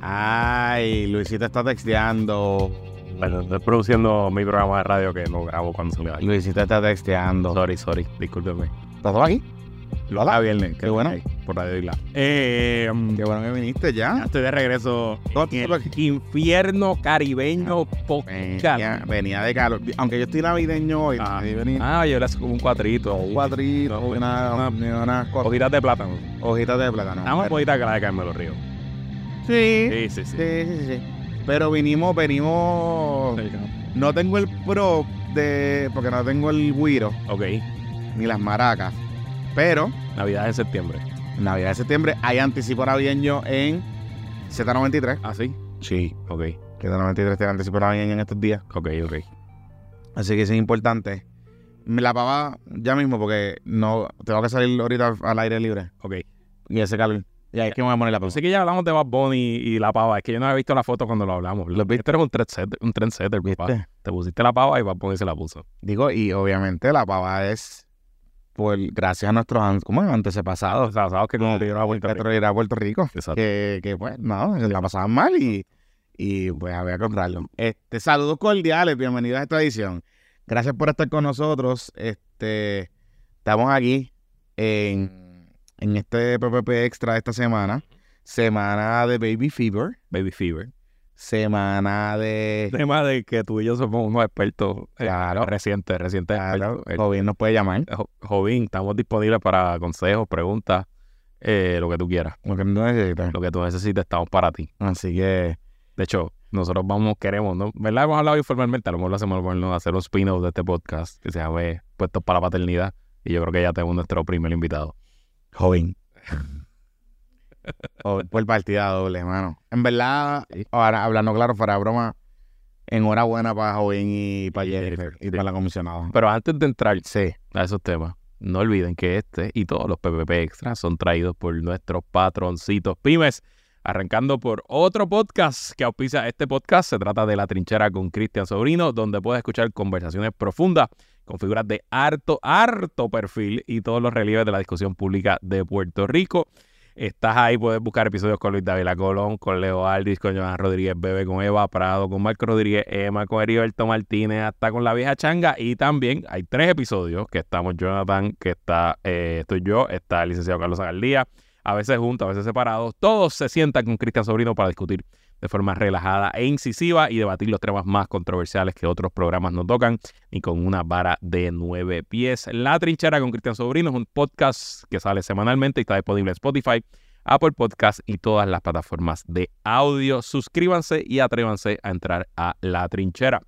Ay, Luisito está texteando. Bueno, estoy produciendo mi programa de radio que no grabo cuando se me da. Luisito está texteando. Sorry, sorry, discúlpeme. ¿Estás todo aquí? Lo haga viernes. Qué bueno. Por Radio Isla. Eh, um, Qué bueno que viniste ya ya. estoy de regreso. ¿Cómo en tú- el infierno caribeño. Venía, venía de calor. Aunque yo estoy navideño hoy, Ah, ah, yo le hago como un cuatrito. un cuadrito, una, una- una, una Hojitas de plátano. hojitas de plátano. Más hojitas que la de Carmelo Río. Sí, Sí, sí, sí. sí, sí, sí. Pero vinimos, venimos. No tengo el pro de. Porque no tengo el guiro Ok, ni las maracas. Pero Navidad en septiembre. Navidad de septiembre hay anticipo navideño en Z93. ¿Ah, sí? Sí. Ok, Z93 tiene anticipo navideño en estos días. ok, ok. Así que eso es importante. Me la pava ya mismo porque no tengo que salir ahorita al aire libre. Ok. Y ese calor. Y ahí es que me voy a poner la pausa. Sé que ya hablamos de Bad Bunny y la pava. Es que yo no había visto la foto cuando lo hablamos. ¿Lo viste? Eres un trendsetter, un trendsetter, papá. Te pusiste la pava y Bad Bunny se la puso. Digo, y obviamente la pava es por gracias a nuestros ¿cómo es? antepasados. Que como a Puerto Rico. A Puerto Rico. Exacto. Que, que pues, no, la pasaban mal y, y pues había que comprarlo. Este, saludos cordiales, bienvenidos a esta edición. Gracias por estar con nosotros. Este, estamos aquí en, en este PPP extra de esta semana. Semana de Baby Fever. Baby Fever. Semana de. Tema de que tú y yo somos unos expertos eh, recientes, recientes Claro. El- Jovín nos puede llamar. Jo- Jovín, estamos disponibles para consejos, preguntas, eh, lo que tú quieras. Lo que no necesitas. Lo que tú necesites, estamos para ti. Así que. De hecho, nosotros vamos, queremos, ¿no? ¿Verdad? Hemos hablado informalmente, a lo mejor lo hacemos por no hacer un spin-off de este podcast que se llame Puestos para la Paternidad. Y yo creo que ya tenemos nuestro primer invitado. Jovín. O- por partida doble, hermano. En verdad, ahora hablando claro, fuera de broma, enhorabuena para Jovín y para Jennifer y para la comisionada. Pero antes de entrar Sí. a esos temas, no olviden que este y todos los PPP extras son traídos por nuestros patroncitos pymes. Arrancando por otro podcast que auspicia este podcast. Se trata de La Trinchera con Cristian Sobrino, donde puedes escuchar conversaciones profundas con figuras de harto, harto perfil y todos los relieves de la discusión pública de Puerto Rico. Estás ahí, puedes buscar episodios con Luis David Colón, con Leo Aldis, con Joan Rodríguez Bebe, con Eva Prado, con Marco Rodríguez, Emma, con Heriberto Martínez, hasta con la vieja changa. Y también hay tres episodios que estamos Jonathan, que está, eh, estoy yo, está el licenciado Carlos Agaldía, a veces juntos, a veces separados. Todos se sientan con Cristian Sobrino para discutir de forma relajada e incisiva y debatir los temas más controversiales que otros programas nos tocan y con una vara de nueve pies. La Trinchera con Cristian Sobrino es un podcast que sale semanalmente y está disponible en Spotify, Apple Podcast y todas las plataformas de audio. Suscríbanse y atrévanse a entrar a La Trinchera.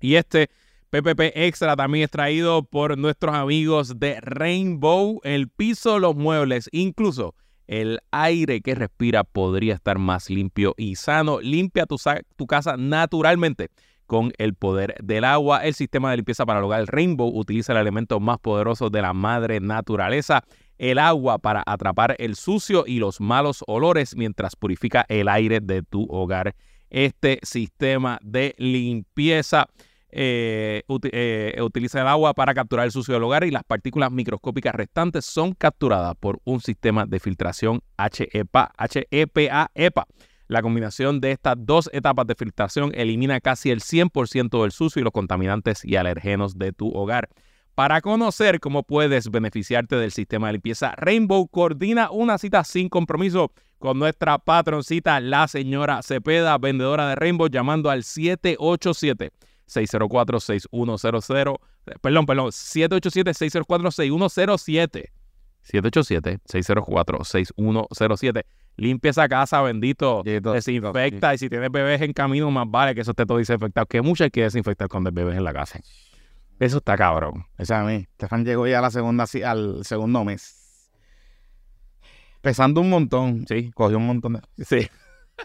Y este PPP Extra también es traído por nuestros amigos de Rainbow, el piso, los muebles, incluso el aire que respira podría estar más limpio y sano. Limpia tu, tu casa naturalmente con el poder del agua. El sistema de limpieza para el hogar Rainbow utiliza el elemento más poderoso de la madre naturaleza, el agua, para atrapar el sucio y los malos olores mientras purifica el aire de tu hogar. Este sistema de limpieza eh, eh, utiliza el agua para capturar el sucio del hogar y las partículas microscópicas restantes son capturadas por un sistema de filtración HEPA, HEPA, EPA. La combinación de estas dos etapas de filtración elimina casi el 100% del sucio y los contaminantes y alergenos de tu hogar. Para conocer cómo puedes beneficiarte del sistema de limpieza, Rainbow coordina una cita sin compromiso con nuestra patroncita, la señora Cepeda, vendedora de Rainbow, llamando al 787 604-6100. Perdón, perdón, 787-604-6107. 787-604-6107. Limpia esa casa, bendito. Desinfecta. Y si tienes bebés en camino, más vale que eso esté todo desinfectado. Que mucho hay que desinfectar cuando hay bebés en la casa. Eso está cabrón. Esa es a mí. Estefan llegó ya a la segunda, al segundo mes. Pesando un montón. Sí, Cogió un montón de. sí.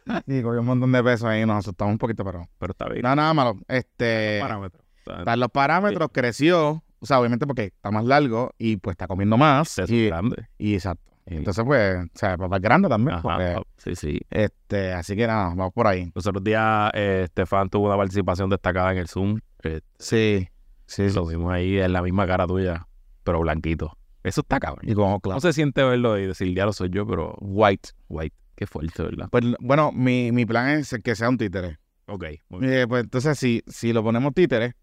Sí, cogió un montón de pesos ahí. Nos asustamos un poquito, pero. Pero está bien. Nada, nada malo. Este. Parámetro. O sea, Para los parámetros creció. O sea, obviamente porque está más largo y pues está comiendo más. es Y, grande. y exacto. Entonces, pues, o sea, papá es grande también. Ajá, porque, sí, sí. este, así que nada, vamos por ahí. Los otros días, eh, Estefan tuvo una participación destacada en el Zoom. Eh, Sí, sí, lo vimos ahí en la misma cara tuya, pero blanquito. Eso está cabrón. Y como, claro. No se siente verlo y decir, ya lo soy yo, pero white, white. Qué fuerte, ¿verdad? Pues bueno, mi, mi plan es que sea un títere. Ok, muy bien. Eh, pues entonces, si, si lo ponemos títere,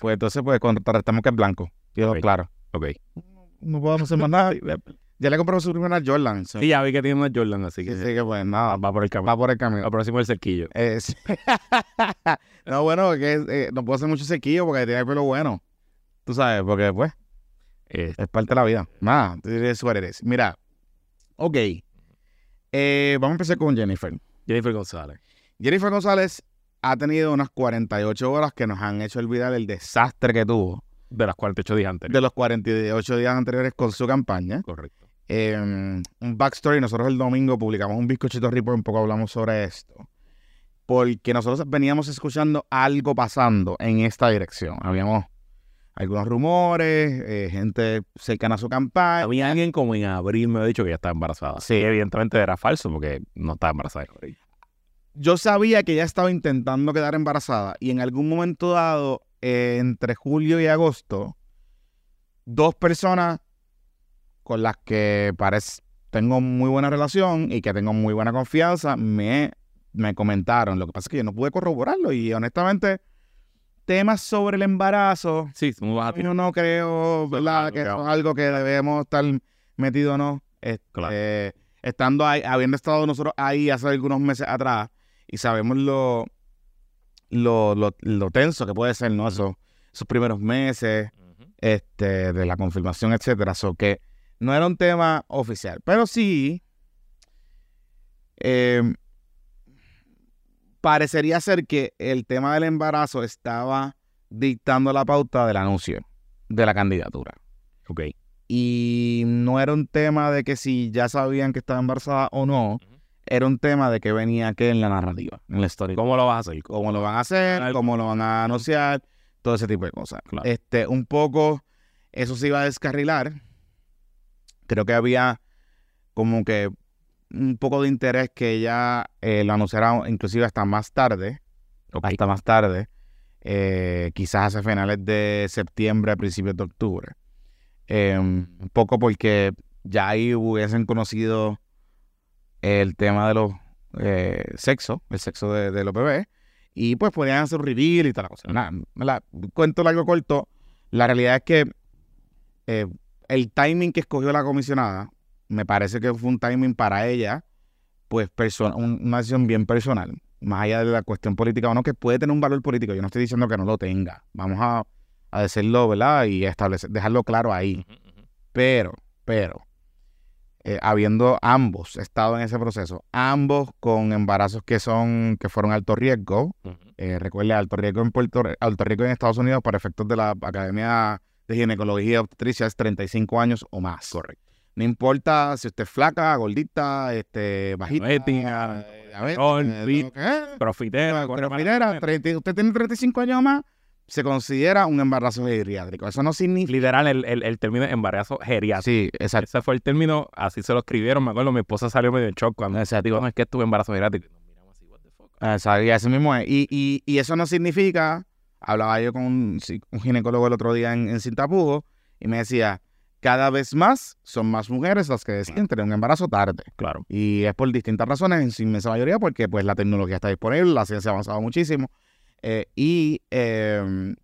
pues entonces pues contrarrestamos que es blanco. Quedó Ok. claro. Ok. No podemos hacer más nada. Ya le compró su primera Jordan. Sí, ya vi que tiene una Jordan, así Sí, que sí, que pues nada, va por el camino. va por el camino. Lo próximo el cerquillo. Eh, sí. no, bueno, que eh, no puedo hacer mucho sequillo porque tiene el pelo bueno. Tú sabes, porque pues Eh, es parte de la vida. Nada, es what it is. Mira, ok. Eh, vamos a empezar con Jennifer. Jennifer González. Jennifer González ha tenido unas 48 horas que nos han hecho olvidar el desastre que tuvo De las 48 días anteriores. de los 48 días anteriores con su campaña. Correcto. Eh, un backstory, nosotros el domingo publicamos un bizcochito report, un poco hablamos sobre esto. Porque nosotros veníamos escuchando algo pasando en esta dirección. Habíamos algunos rumores, eh, gente cercana a su campaña. Había alguien como en abril me ha dicho que ya estaba embarazada. Sí. Evidentemente era falso porque no estaba embarazada. en abril. Yo sabía que ella estaba intentando quedar embarazada y en algún momento dado, eh, entre julio y agosto, dos personas con las que parece tengo muy buena relación y que tengo muy buena confianza me, me comentaron. Lo que pasa es que yo no pude corroborarlo y honestamente temas sobre el embarazo, Sí, muy baja yo no creo ¿verdad? que eso es algo que debemos estar metidos no. Este, Claro. estando ahí, habiendo estado nosotros ahí hace algunos meses atrás y sabemos lo, lo, lo, lo tenso que puede ser, ¿no? Esos, esos primeros meses este, de la confirmación, etcétera. So que no era un tema oficial. Pero sí. eh, parecería ser que el tema del embarazo estaba dictando la pauta del anuncio de la candidatura. Ok. Y no era un tema de que si ya sabían que estaba embarazada o no, era un tema de que venía que en la narrativa, en la historia. ¿Cómo lo vas a hacer? Cómo lo van a hacer, cómo lo van a anunciar, todo ese tipo de cosas. Claro. Este, un poco, eso se iba a descarrilar. Creo que había como que un poco de interés que ella eh, lo anunciara inclusive hasta más tarde, hasta más tarde, eh, quizás hacia finales de septiembre, a principios de octubre. Eh, un poco porque ya ahí hubiesen conocido el tema de los eh, sexo, el sexo de, de los bebés, y pues podían hacer un reveal y tal la cosa. Nada, la- cuento largo corto, la realidad es que el timing que escogió la comisionada, me parece que fue un timing para ella, pues perso- un- una decisión bien personal, más allá de la cuestión política o no, que puede tener un valor político. Yo no estoy diciendo que no lo tenga. Vamos a, a decirlo, ¿verdad? Y establecer, dejarlo claro ahí. Pero, pero, eh, habiendo ambos estado en ese proceso, ambos con embarazos que son, que fueron alto riesgo, eh, recuerde, alto riesgo en Puerto alto riesgo en Estados Unidos para efectos de la Academia de Ginecología y Obstetricia es 35 años o más. Correcto. No importa si usted es flaca, gordita, este, bajita, eh. Profitera. 30 usted tiene 35 años más, se considera un embarazo geriátrico. Eso no significa... Literal, el, el, el término embarazo geriátrico. Sí, exacto. Ese fue el término, así se lo escribieron. Me acuerdo, mi esposa salió medio en shock cuando decía, digo, no, es que estuve embarazo geriátrico. Exacto, y eso mismo es. Y, y, y eso no significa, hablaba yo con un, ginecólogo el otro día en, en Cintapujo, y me decía, cada vez más son más mujeres las que deciden tener un embarazo tarde. Claro. Y es por distintas razones, en su inmensa mayoría, porque pues la tecnología está disponible, la ciencia ha avanzado muchísimo. eh, y eh,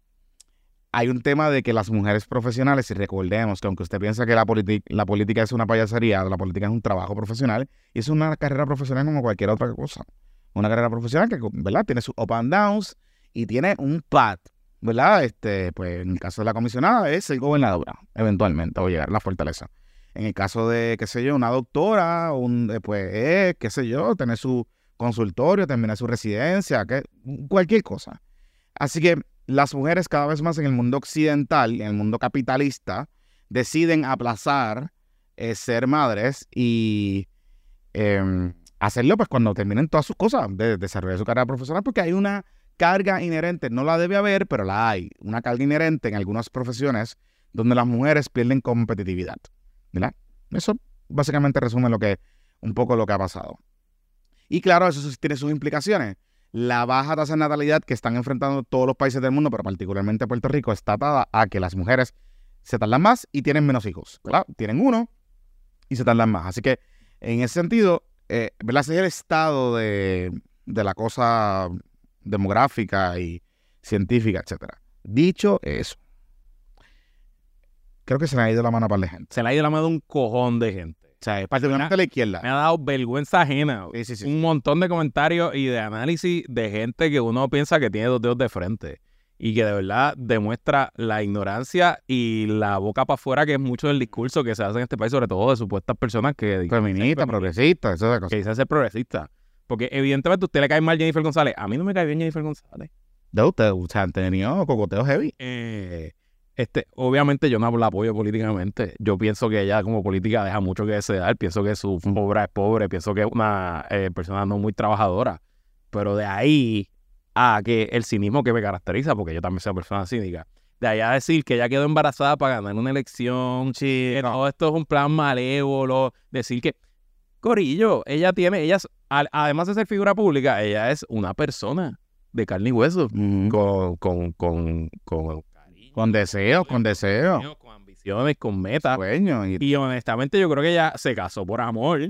hay un tema de que las mujeres profesionales, y recordemos que aunque usted piensa que la política es una payasería, la política es un trabajo profesional, y es una carrera profesional como cualquier otra cosa. Una carrera profesional que, ¿verdad? Tiene sus up and downs y tiene un pad, ¿verdad? Este, pues en el caso de la comisionada es ser gobernadora, eventualmente, o llegar a la fortaleza. En el caso de, qué sé yo, una doctora, un, eh, pues, eh, qué sé yo, tener su consultorio, terminar su residencia, que, cualquier cosa. Así que las mujeres cada vez más en el mundo occidental, en el mundo capitalista, deciden aplazar eh, ser madres y em, hacerlo pues cuando terminen todas sus cosas de desarrollar su carrera profesional, porque hay una carga inherente, no la debe haber, pero la hay, una carga inherente en algunas profesiones donde las mujeres pierden competitividad, ¿verdad? Eso básicamente resume lo que, un poco lo que ha pasado. Y claro, eso tiene sus implicaciones. La baja tasa de natalidad que están enfrentando todos los países del mundo, pero particularmente Puerto Rico, está atada a que las mujeres se tardan más y tienen menos hijos. Tienen uno y se tardan más. Así que en ese sentido, eh, ¿verdad? Ese es el estado de la cosa demográfica y científica, etcétera. Dicho eso, creo que se me ha ido la mano para la gente. Se le ha ido la mano de un cojón de gente. O sea, particularmente a la izquierda. Me ha dado vergüenza ajena. Sí, sí, sí. Un montón de comentarios y de análisis de gente que uno piensa que tiene dos dedos de frente y que de verdad demuestra la ignorancia y la boca para afuera que es mucho del discurso que se hace en este país, sobre todo de supuestas personas que dicen Feminista, ser progresista, esas que cosas. dicen ser progresistas. Porque evidentemente a usted le cae mal Jennifer González. A mí no me cae bien Jennifer González. De ustedes, o sea, han tenido cocoteos heavy. Eh, este, obviamente yo no la apoyo políticamente. Yo pienso que ella como política deja mucho que desear. Pienso que su obra es pobre. Pienso que es una eh, persona no muy trabajadora. Pero de ahí a que el cinismo que me caracteriza, porque yo también soy una persona cínica, de ahí a decir que ella quedó embarazada para ganar una elección, que todo esto es un plan malévolo, decir que, Corillo, ella tiene, ella, al- además de ser figura pública, ella es una persona de carne y hueso, Ujú. con, con, con, con, Con deseos, con deseos. con ambiciones, con metas. Sueños. Y Y honestamente yo creo que ella se casó por amor,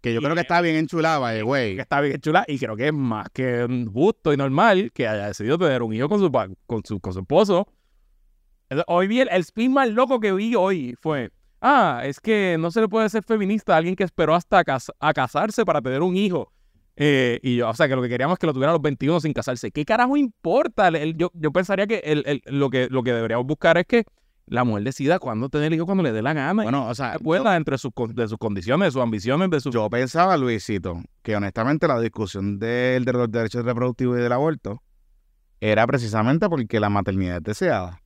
que yo y- creo que está bien enchulada, güey. que está bien chula, y creo que es más que mm, justo y normal que haya decidido tener un hijo con su, con su, con su esposo. Hoy vi el, el spin más loco que vi hoy fue, ah, es que no se le puede ser feminista a alguien que esperó hasta cas- a casarse para tener un hijo. Eh, y yo, o sea, que lo que queríamos es que lo tuviera a los 21 sin casarse. ¿Qué carajo importa? El- el- yo, yo pensaría que, el, lo que lo que deberíamos buscar es que la mujer decida cuándo tener hijo cuando le dé la gana. Bueno, o sea, pueda, entre sus, de sus condiciones, de sus ambiciones, de sus... yo pensaba, Luisito, que honestamente la discusión del de los derechos reproductivos y del aborto era precisamente porque la maternidad es deseada.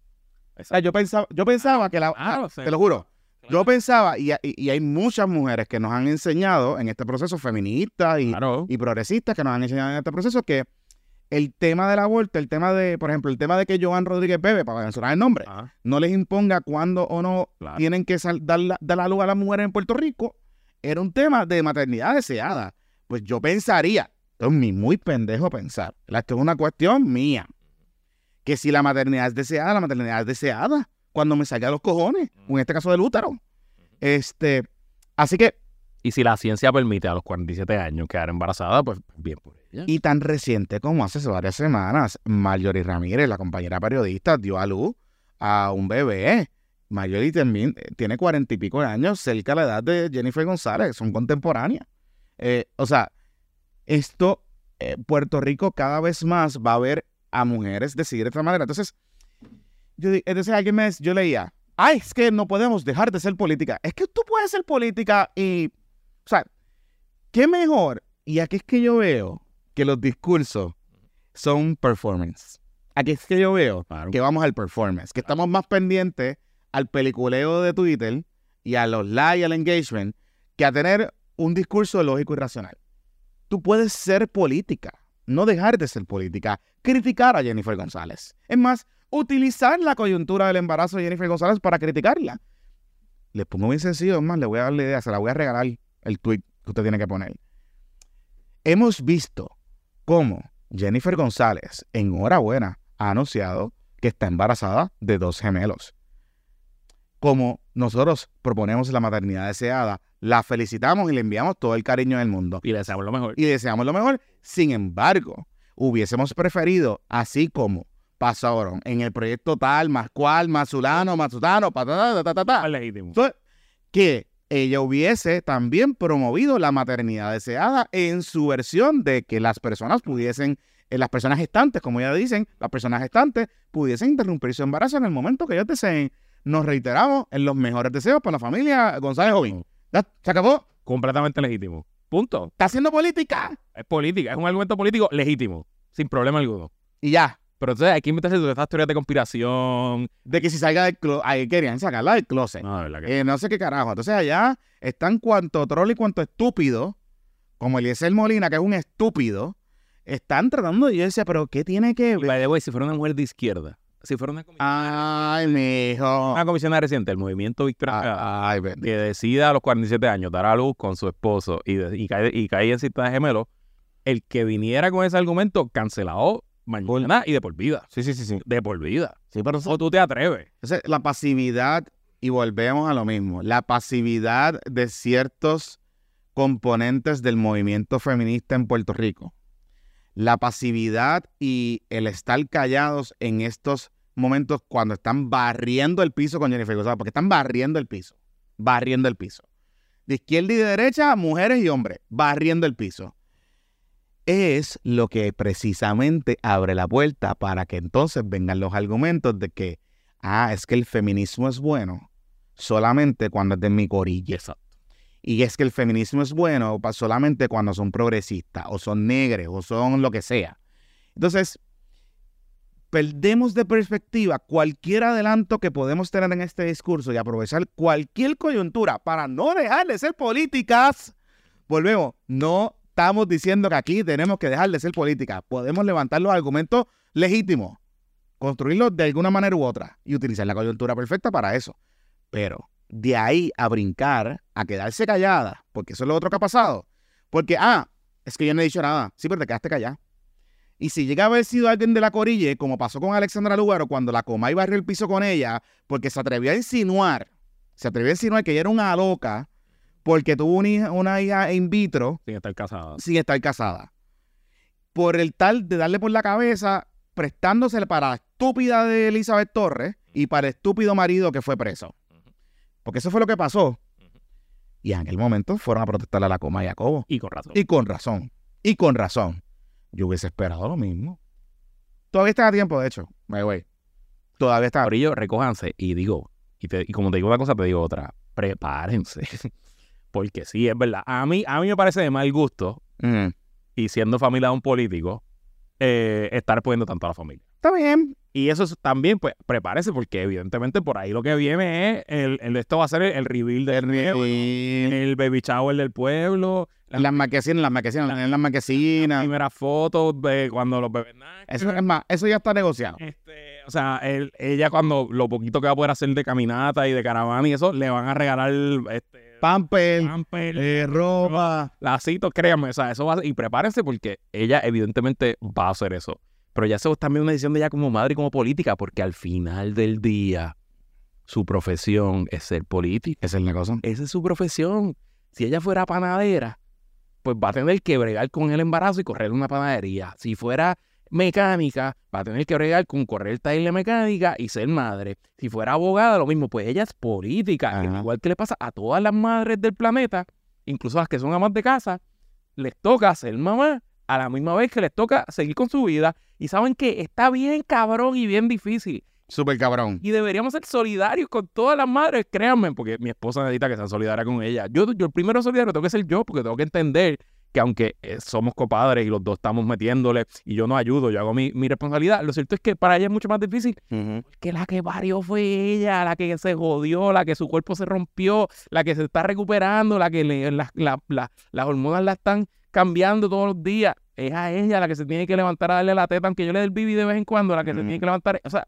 O sea, yo pensaba, yo pensaba que la... Claro, te lo juro. Yo pensaba, y, y- hay muchas mujeres que nos han enseñado en este proceso feminista y, Claro. y progresistas que nos han enseñado en este proceso que el tema del aborto, el tema de, por ejemplo, el tema de que Joan Rodríguez Bebe, para mencionar el nombre, Ajá, no les imponga cuándo o no claro. tienen que sal- dar, la, dar la luz a las mujeres en Puerto Rico, era un tema de maternidad deseada. Pues yo pensaría, esto es mi muy pendejo pensar, esto es una cuestión mía, que si la maternidad es deseada, la maternidad es deseada cuando me salga de los cojones, o en este caso del útero. Este, así que, Y si la ciencia permite a los 47 años quedar embarazada, pues bien por ella. y tan reciente como hace varias semanas, Marjorie Ramírez, la compañera periodista, dio a luz a un bebé. Marjorie también tiene cuarenta y pico de años, cerca de la edad de Jennifer González, son contemporáneas. Eh, o sea, esto, eh, Puerto Rico cada vez más va a ver a mujeres decidir de esta manera. Entonces, yo, entonces alguien me, yo leía, ay, es que no podemos dejar de ser política. Es que tú puedes ser política y, o sea, qué mejor. Y aquí es que yo veo que los discursos son performance. Aquí es que yo veo Claro. que vamos al performance, que estamos más pendientes al peliculeo de Twitter y a los likes y al engagement que a tener un discurso lógico y racional. Tú puedes ser política, no dejar de ser política, criticar a Jennifer González. Es más, utilizar la coyuntura del embarazo de Jennifer González para criticarla. Les pongo bien sencillo, es más, le voy a dar la idea, se la voy a regalar el tweet que usted tiene que poner. Hemos visto cómo Jennifer González, enhorabuena, ha anunciado que está embarazada de dos gemelos. Como nosotros proponemos la maternidad deseada, la felicitamos y le enviamos todo el cariño del mundo Y le deseamos lo mejor. y deseamos lo mejor. Sin embargo, hubiésemos preferido, así como pasaron en el proyecto tal, más cual, más zulano, más sutano, patata, ta, ta, entonces, que ella hubiese también promovido la maternidad deseada en su versión de que las personas pudiesen, eh, las personas gestantes, como ya dicen, las personas gestantes pudiesen interrumpir su embarazo en el momento que ellos deseen. Nos reiteramos en los mejores deseos para la familia González Jovín. Ya, ¿Se acabó? Completamente legítimo. Punto. ¿Está haciendo política? Es política, es un argumento político legítimo, sin problema alguno. Y ya. Pero entonces hay que inventarse todas estas teorías de conspiración. De que si salga del closet, ahí querían sacarla del closet. No, de verdad que. Eh, no sé qué carajo. Entonces allá están cuanto troll y cuanto estúpido, como Eliezer Molina, que es un estúpido, están tratando, y yo decía, pero ¿qué tiene que ver? way, si fuera una mujer de izquierda, si fuera una, comi- Ay, mijo. una comisionada reciente del movimiento Victoria Ah, Ay, bendito. que decida a los 47 años dar a luz con su esposo y, de- y, cae, y cae en cita de gemelo, el que viniera con ese argumento cancelado mañana y de por vida. Sí, sí, sí, sí. De por vida. Sí, pero O tú te atreves. entonces, la pasividad, y volvemos a lo mismo, la pasividad de ciertos componentes del movimiento feminista en Puerto Rico. La pasividad y el estar callados en estos momentos cuando están barriendo el piso con Jennifer González, porque están barriendo el piso, barriendo el piso. De izquierda y de derecha, mujeres y hombres, barriendo el piso. Es lo que precisamente abre la puerta para que entonces vengan los argumentos de que, ah, es que el feminismo es bueno solamente cuando es de mi corilla. Y es que el feminismo es bueno solamente cuando son progresistas, o son negros, o son lo que sea. Entonces, perdemos de perspectiva cualquier adelanto que podemos tener en este discurso y aprovechar cualquier coyuntura para no dejar de ser políticas. Volvemos, no estamos diciendo que aquí tenemos que dejar de ser políticas. Podemos levantar los argumentos legítimos, construirlos de alguna manera u otra y utilizar la coyuntura perfecta para eso. Pero de ahí a brincar, a quedarse callada, porque eso es lo otro que ha pasado. Porque, ah, es que yo no he dicho nada. Sí, pero te quedaste callada. Y si llega a haber sido alguien de la Corille, como pasó con Alexandra Lugaro cuando la coma y barrió el piso con ella, porque se atrevió a insinuar, se atrevió a insinuar que ella era una loca, porque tuvo una hija, in vitro. Sin estar casada. Sin estar casada. Por el tal de darle por la cabeza, prestándose para la estúpida de Elizabeth Torres y para el estúpido marido que fue preso. Porque eso fue lo que pasó. Y en aquel momento fueron a protestarle a la coma y a Jacobo. Y con razón. Y con razón. Y con razón. Yo hubiese esperado lo mismo. Todavía está a tiempo, de hecho. My way. Todavía está. ello recójanse y digo, y, y como te digo una cosa, te digo otra. Prepárense. Porque sí, es verdad. A mí, a mí me parece de mal gusto, y siendo familia de un político, eh, estar poniendo tanto a la familia. Está bien. Y eso también, pues, prepárese, porque evidentemente por ahí lo que viene es el, el esto va a ser el, reveal del el, el baby shower del pueblo. Las maquecinas, las maquecinas, la, las maquecinas. Primeras fotos de cuando los bebés Eso es más, eso ya está negociado. Este, o sea, ella cuando lo poquito que va a poder hacer de caminata y de caravana y eso, le van a regalar este, pamper, eh, ropa. Lacitos, créanme, o sea, eso va a, y prepárense porque ella evidentemente va a hacer eso. Pero ya eso es también una decisión de ella como madre y como política, porque al final del día su profesión es ser política. Esa es la cosa. Esa es su profesión. Si ella fuera panadera, pues va a tener que bregar con el embarazo y correr una panadería. Si fuera mecánica, va a tener que bregar con correr el taller de mecánica y ser madre. Si fuera abogada, lo mismo, pues ella es política. Igual que le pasa a todas las madres del planeta, incluso las que son amas de casa, les toca ser mamá a la misma vez que les toca seguir con su vida. Y saben que está bien cabrón y bien difícil. Súper cabrón. Y deberíamos ser solidarios con todas las madres, créanme, porque mi esposa necesita que sean solidarias con ella. Yo, yo el primero solidario tengo que ser yo, porque tengo que entender que aunque eh, somos copadres y los dos estamos metiéndole y yo no ayudo, yo hago mi, responsabilidad, lo cierto es que para ella es mucho más difícil que la que varió fue ella, la que se jodió, la que su cuerpo se rompió, la que se está recuperando, la que le, las hormonas la están cambiando todos los días. Es a ella la que se tiene que levantar a darle la teta, aunque yo le dé el bibi de vez en cuando, la que se tiene que levantar. O sea,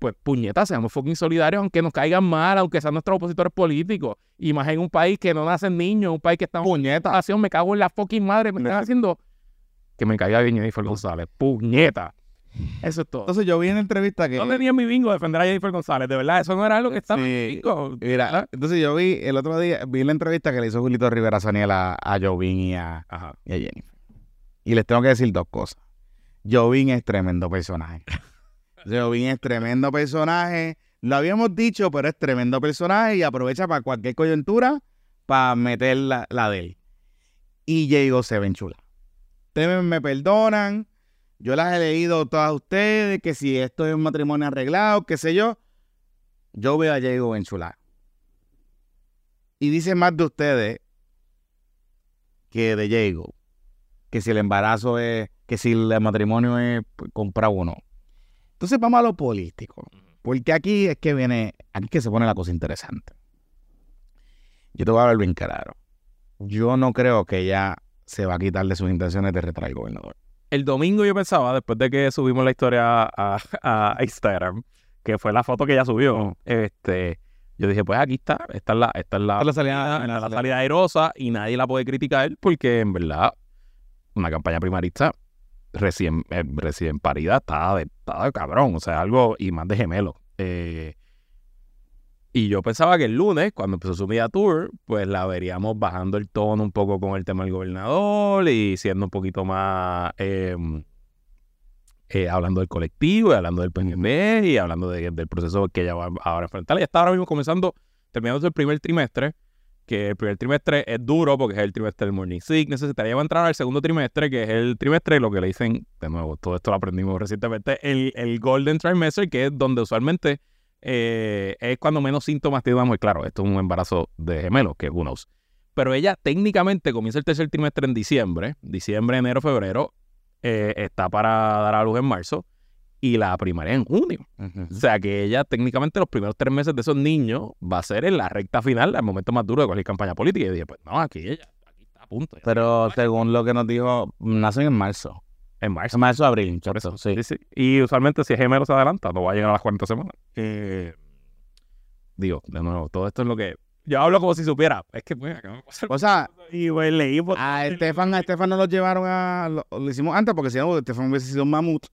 pues puñetas, seamos fucking solidarios, aunque nos caigan mal, aunque sean nuestros opositores políticos. Y más en un país que no nacen niños, un país que está en puñeta, me cago en la fucking madre, me están haciendo que me caiga bien Jennifer González. Puñeta. Eso es todo. Entonces yo vi en la entrevista que. No tenía mi bingo defender a Jennifer González, de verdad, eso no era algo que estaba sí. Mira, entonces yo vi el otro día, vi la entrevista que le hizo Julito Rivera Saniel a, a Jovín y a, y a Jennifer. Y les tengo que decir dos cosas. Jovín es tremendo personaje. Jovín es tremendo personaje. Lo habíamos dicho, pero es tremendo personaje y aprovecha para cualquier coyuntura para meter la, de él. Y Diego se ven chula. Ustedes me perdonan, yo las he leído todas ustedes, que si esto es un matrimonio arreglado, qué sé yo. Yo veo a Diego chula. Y dice más de ustedes que de Diego. Que si el embarazo es, que si el matrimonio es comprado o no. Entonces vamos a lo político. Porque aquí es que viene, aquí es que se pone la cosa interesante. Yo te voy a hablar bien claro. Yo no creo que ella se va a quitar de sus intenciones de retraer al gobernador el domingo yo pensaba, después de que subimos la historia a, Instagram, que fue la foto que ella subió, este, yo dije, pues aquí está, esta es la, esta es la, salida, la, salida airosa y nadie la puede criticar porque en verdad una campaña primarista recién, eh, recién parida está de, cabrón, o sea, algo y más de gemelo. Eh, Y yo pensaba que el lunes, cuando empezó su media tour, pues la veríamos bajando el tono un poco con el tema del gobernador y siendo un poquito más eh, eh, hablando del colectivo y hablando del PNB y hablando de- del proceso que ella va ahora a enfrentar. Ella está ahora mismo comenzando, terminando el primer trimestre, que el primer trimestre es duro porque es el trimestre del morning sickness, necesitaría entrar al segundo trimestre, que es el trimestre, lo que le dicen, de nuevo, todo esto lo aprendimos recientemente, el, el golden trimester, que es donde usualmente eh, es cuando menos síntomas tiene una mujer. Claro, esto es un embarazo de gemelos, que who knows. Pero ella técnicamente comienza el tercer trimestre en diciembre, diciembre, enero, febrero, eh, está para dar a luz en marzo y la primaria en junio. O sea que ella técnicamente los primeros tres meses de esos niños va a ser en la recta final, el momento más duro de cualquier campaña política. Y yo dije, pues no, aquí ella, aquí está a punto. Pero según lo que nos dijo, nacen en marzo. En marzo. En marzo, abril. Por eso, sí. sí, sí. Y usualmente si es gemelo se adelanta, no va a llegar a las 40 semanas. Eh, digo, de nuevo, todo esto es lo que... Yo hablo como si supiera. Es que, pues, acá me pasa O sea, Y pues leí... por- a Estefan, a Estefan no lo llevaron a. Lo, lo hicimos antes porque si no, Estefan hubiese sido un mamut.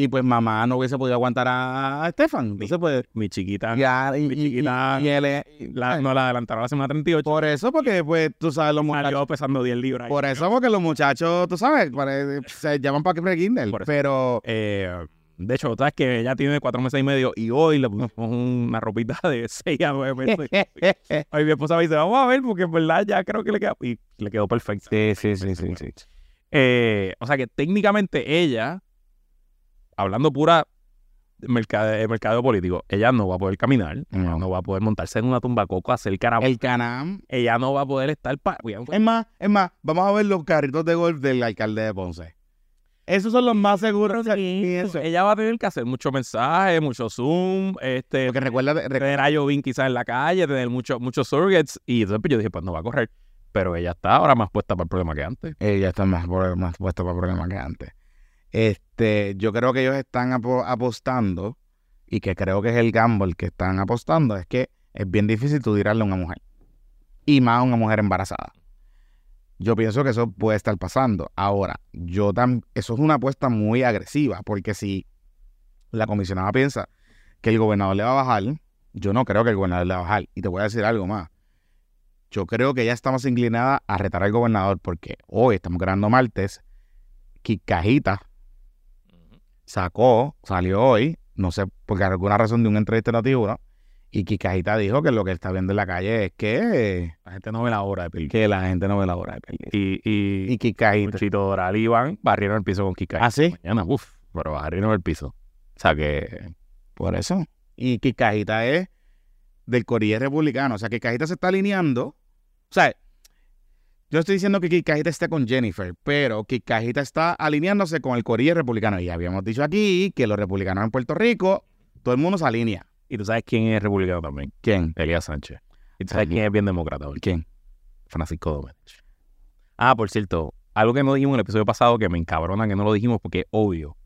Y pues mamá no hubiese podido aguantar a Estefan. Entonces, pues. Mi chiquita, Ya, y, mi y- y- chiquita, y él es- la, no la adelantaron a la semana 38. Por eso, porque pues tú sabes, los Salió muchachos. pesando 10 libras. Por eso, porque los muchachos, tú sabes, se llaman para que eso. Pero. Eh, de hecho, sabes que ella tiene cuatro meses y medio y hoy le pusimos una ropita de 6 a 9 meses. Hoy mi esposa me dice, vamos a ver, porque en verdad ya creo que le queda. Y le quedó perfecto. sí, sí, sí, sí, sí. Eh, o sea que técnicamente ella, hablando pura mercade- mercadeo político, ella no va a poder caminar, ella No. va a poder montarse en una tumba coco, hacer cara. El Canam. Ella no va a poder estar. Pa Es más, es más, vamos a ver los carritos de golf del alcalde de Ponce. Esos son los más seguros. eso. ella va a tener que hacer mucho mensaje, mucho Zoom, este, Porque recuerda, recuerda tener a Jovín quizás en la calle, tener muchos muchos surrogates. Y entonces pues, yo dije, pues no va a correr. Pero ella está ahora más puesta para el problema que antes. ella está más, más puesta para problemas que antes. Este, yo creo que ellos están apo- apostando, y que creo que es el gamble que están apostando, es que es bien difícil tú tirarle a una mujer. Y más a una mujer embarazada. Yo pienso que eso puede estar pasando. Ahora, yo tam- eso es una apuesta muy agresiva, porque si la comisionada piensa que el gobernador le va a bajar, yo no creo que el gobernador le va a bajar. Y te voy a decir algo más. Yo creo que ya estamos inclinada a retar al gobernador porque hoy estamos grabando martes. Kikajita sacó, salió hoy, no sé, por alguna razón de un entrevista ¿no? y Kikajita dijo que lo que está viendo en la calle es que, La gente no ve la hora de pedir. que la gente no ve la hora de pelear. Y, y, Y Kikajita. Chito Doral y Iván barrieron el piso con Kika. ¿Ah, sí? Mañana, uff, pero barrieron el piso. O sea que Por eso. Y Kikajita es del Corriere Republicano. O sea, Kikajita se está alineando. O sea, yo estoy diciendo que Kikajita esté con Jennifer, pero Kikajita está alineándose con el Corriere Republicano. Y ya habíamos dicho aquí que los republicanos en Puerto Rico, todo el mundo se alinea. Y tú sabes quién es republicano también. ¿Quién? Elías Sánchez. Y tú sabes Ajá. quién es bien demócrata. hoy? ¿Quién? Francisco Domenech. Ah, por cierto, algo que no dijimos en el episodio pasado que me encabrona que no lo dijimos porque es obvio.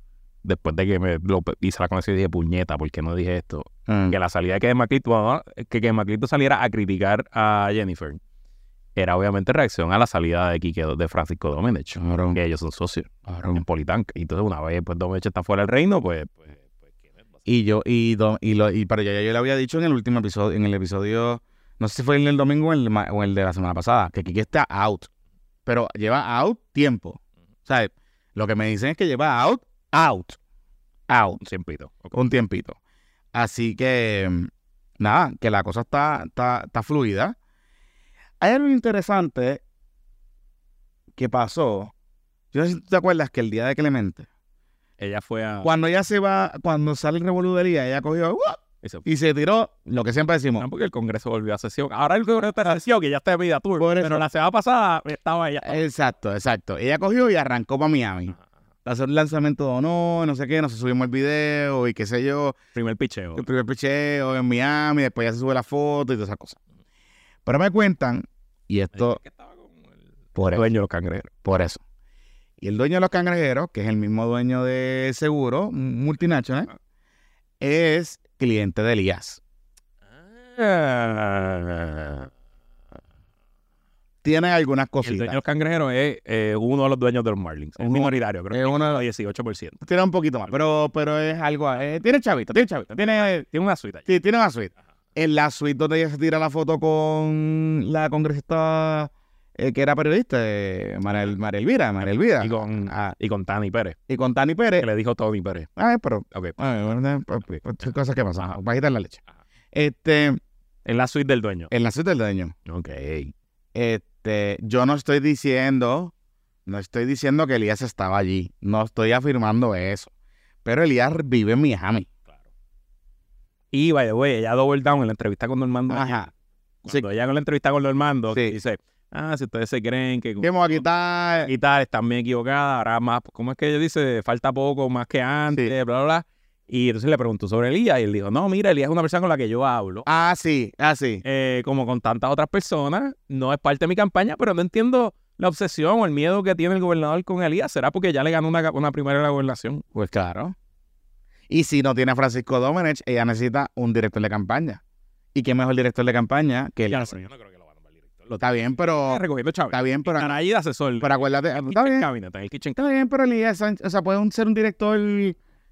Después de que me lo hice la conexión y dije, puñeta, ¿por qué no dije esto? Mm. Que la salida de McClinton, bueno, que Kevin McClinton saliera a criticar a Jennifer era obviamente reacción a la salida de Quique, de Francisco Domenech. Que ellos son socios en Politanca. Y entonces una vez pues Domenech está fuera del reino, pues... pues, pues. Y yo, y, do- y, lo, y pero ya, ya yo le había dicho en el último episodio, en el episodio, no sé si fue en el domingo o en el, ma- o el de la semana pasada, que Kiki está out. Pero lleva out tiempo. O sea, lo que me dicen es que lleva out, out, out, Un tiempito. Un tiempito. Así que, nada, que la cosa está, está, está fluida. Hay algo interesante que pasó. Yo no sé si tú te acuerdas que el día de Clemente, Ella fue a... cuando ella se va, cuando sale el revolú del día, ella cogió y se y se tiró lo que siempre decimos. No, porque el Congreso volvió a sesión. Ahora el Congreso está en sesión, que ya está tour. Por eso. Pero la semana pasada estaba ella. Exacto, exacto. Ella cogió y arrancó para Miami. Hacer un lanzamiento de honor, no sé qué, no se subimos el video y qué sé yo. Primer picheo. El primer picheo en Miami, después ya se sube la foto y todas esas cosas. Pero me cuentan, y esto Que estaba con el por eso, dueño de los cangrejeros. por eso. Y el dueño de los cangrejeros, que es el mismo dueño de seguro, multinacional, Ajá. es cliente de Elías. Tiene algunas El dueño de cositas. los cangrejeros es eh, uno de los dueños de los Marlins. Es minoritario, creo es que uno- tiene 18%. Tiene un poquito más, pero, pero es algo. eh, tiene chavito, tiene chavito. Tiene, Tiene una suite ahí. sí, tiene una suite. En la suite donde ella se tira la foto con la congresista eh, que era periodista, eh, María, El- María Elvira, María Elvira. Y con, Ah, y con Tani Pérez, y con Tani que Pérez. le dijo Tony Pérez. Ay, pero Ok. ay, bueno, pues, pues, pues, cosas que pasan. Bajita en la leche. Este, En la suite del dueño. en la suite del dueño. Ok. Este, yo no estoy diciendo, no estoy diciendo que Elías estaba allí. No estoy afirmando eso. Pero Elías vive en Miami. Y, by the way, ella double down en la entrevista con Normando. Ajá. Cuando ella con la entrevista con Normando Sí. dice, ah, si ustedes se creen que ¿Qué vamos a quitar? tal, están bien equivocadas, ahora más, ¿cómo es que ella dice? Falta poco más que antes, Sí. bla, bla, bla. Y entonces le preguntó sobre Elías y él dijo, no, mira, Elías es una persona con la que yo hablo. Ah, sí, ah, sí. eh, como con tantas otras personas, no es parte de mi campaña, pero no entiendo la obsesión o el miedo que tiene el gobernador con Elías. ¿Será porque ya le ganó una, una primera la gobernación? Pues claro. Y si no tiene a Francisco Domenech, ella necesita un director de campaña. ¿Y qué mejor director de campaña que él? Yo no creo que lo va a nombrar director. Lo Está bien, pero. está recogiendo Chávez. Está bien, pero. Estará ahí de asesor. Pero acuérdate. Está bien. cabinet, en el kitchen Está bien, pero Elías Sánchez, o sea, puede ser un director,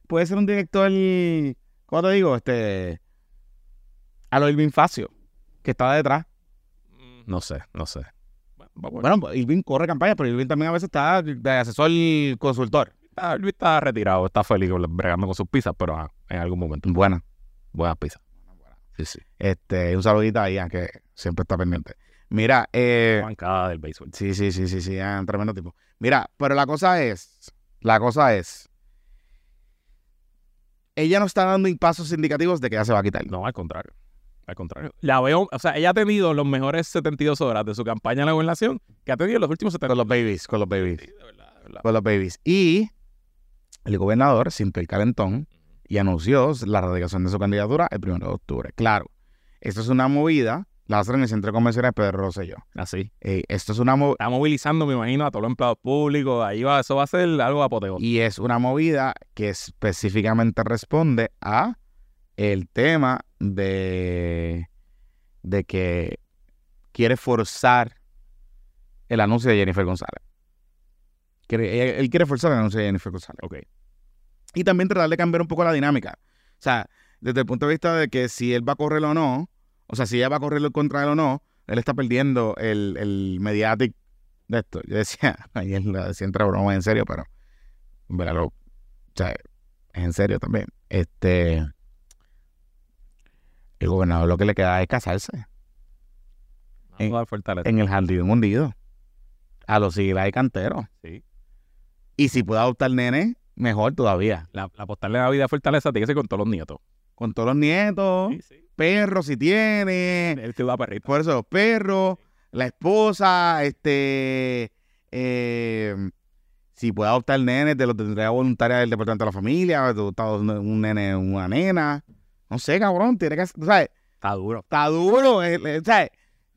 puede ser un director, ¿cómo te digo? Este, a lo Irving Facio, que está detrás. Mm, No sé, no sé. Bueno, Irving corre campaña, pero Irving también a veces está de asesor consultor. Ah, Luis está retirado, está feliz bregando con sus pizzas, pero ah, en algún momento. Buena. Buenas pizzas. Sí, sí. Este, un saludito ahí, a que siempre está pendiente. Mira, eh, Bancada del béisbol. sí, sí, sí, sí, sí, ah, tremendo tipo. Mira, pero la cosa es, la cosa es, ella no está dando pasos indicativos de que ya se va a quitar. No, al contrario. Al contrario. La veo, o sea, ella ha tenido los mejores 72 horas de su campaña en la gobernación que ha tenido en los últimos 70 Con los babies, con los babies. Sí, de verdad, de verdad. con los babies. Y el gobernador sintió el calentón y anunció la radicación de su candidatura el 1 de octubre. Claro, esto es una movida, la hacen en el centro comercial de Pedro Rosselló. Así. Eh, esto es una movida Está movilizando, me imagino, a todos los empleados públicos. Ahí va, eso va a ser algo apoteósico. y es una movida que específicamente responde a el tema de, de que quiere forzar el anuncio de Jennifer González. Quiere- él, quiere forzar el anuncio de Jennifer González. Ok. y también tratar de cambiar un poco la dinámica. O sea, desde el punto de vista de que si él va a correr o no, o sea, si ella va a correr contra él o no, él está perdiendo el, el mediatic de esto. Yo decía, ayer lo decía entre broma en serio, pero en verdad lo- o sea, es en serio también. Este, el gobernador lo que le queda es casarse fortaleza. en el jardín hundido a los siglas y canteros. Sí. Y si puede adoptar nene, mejor todavía. La, la postal de Navidad de Fortaleza tiene que ser con todos los nietos. Con todos los nietos. Sí, sí. perros si tiene, Él te perrito. por eso los perros, la esposa, este, eh, si puede adoptar nenes de los de tendría voluntaria del departamento de la familia, adoptar un nene, una nena, no sé, cabrón, tiene que, sea, Está duro. está duro, sea,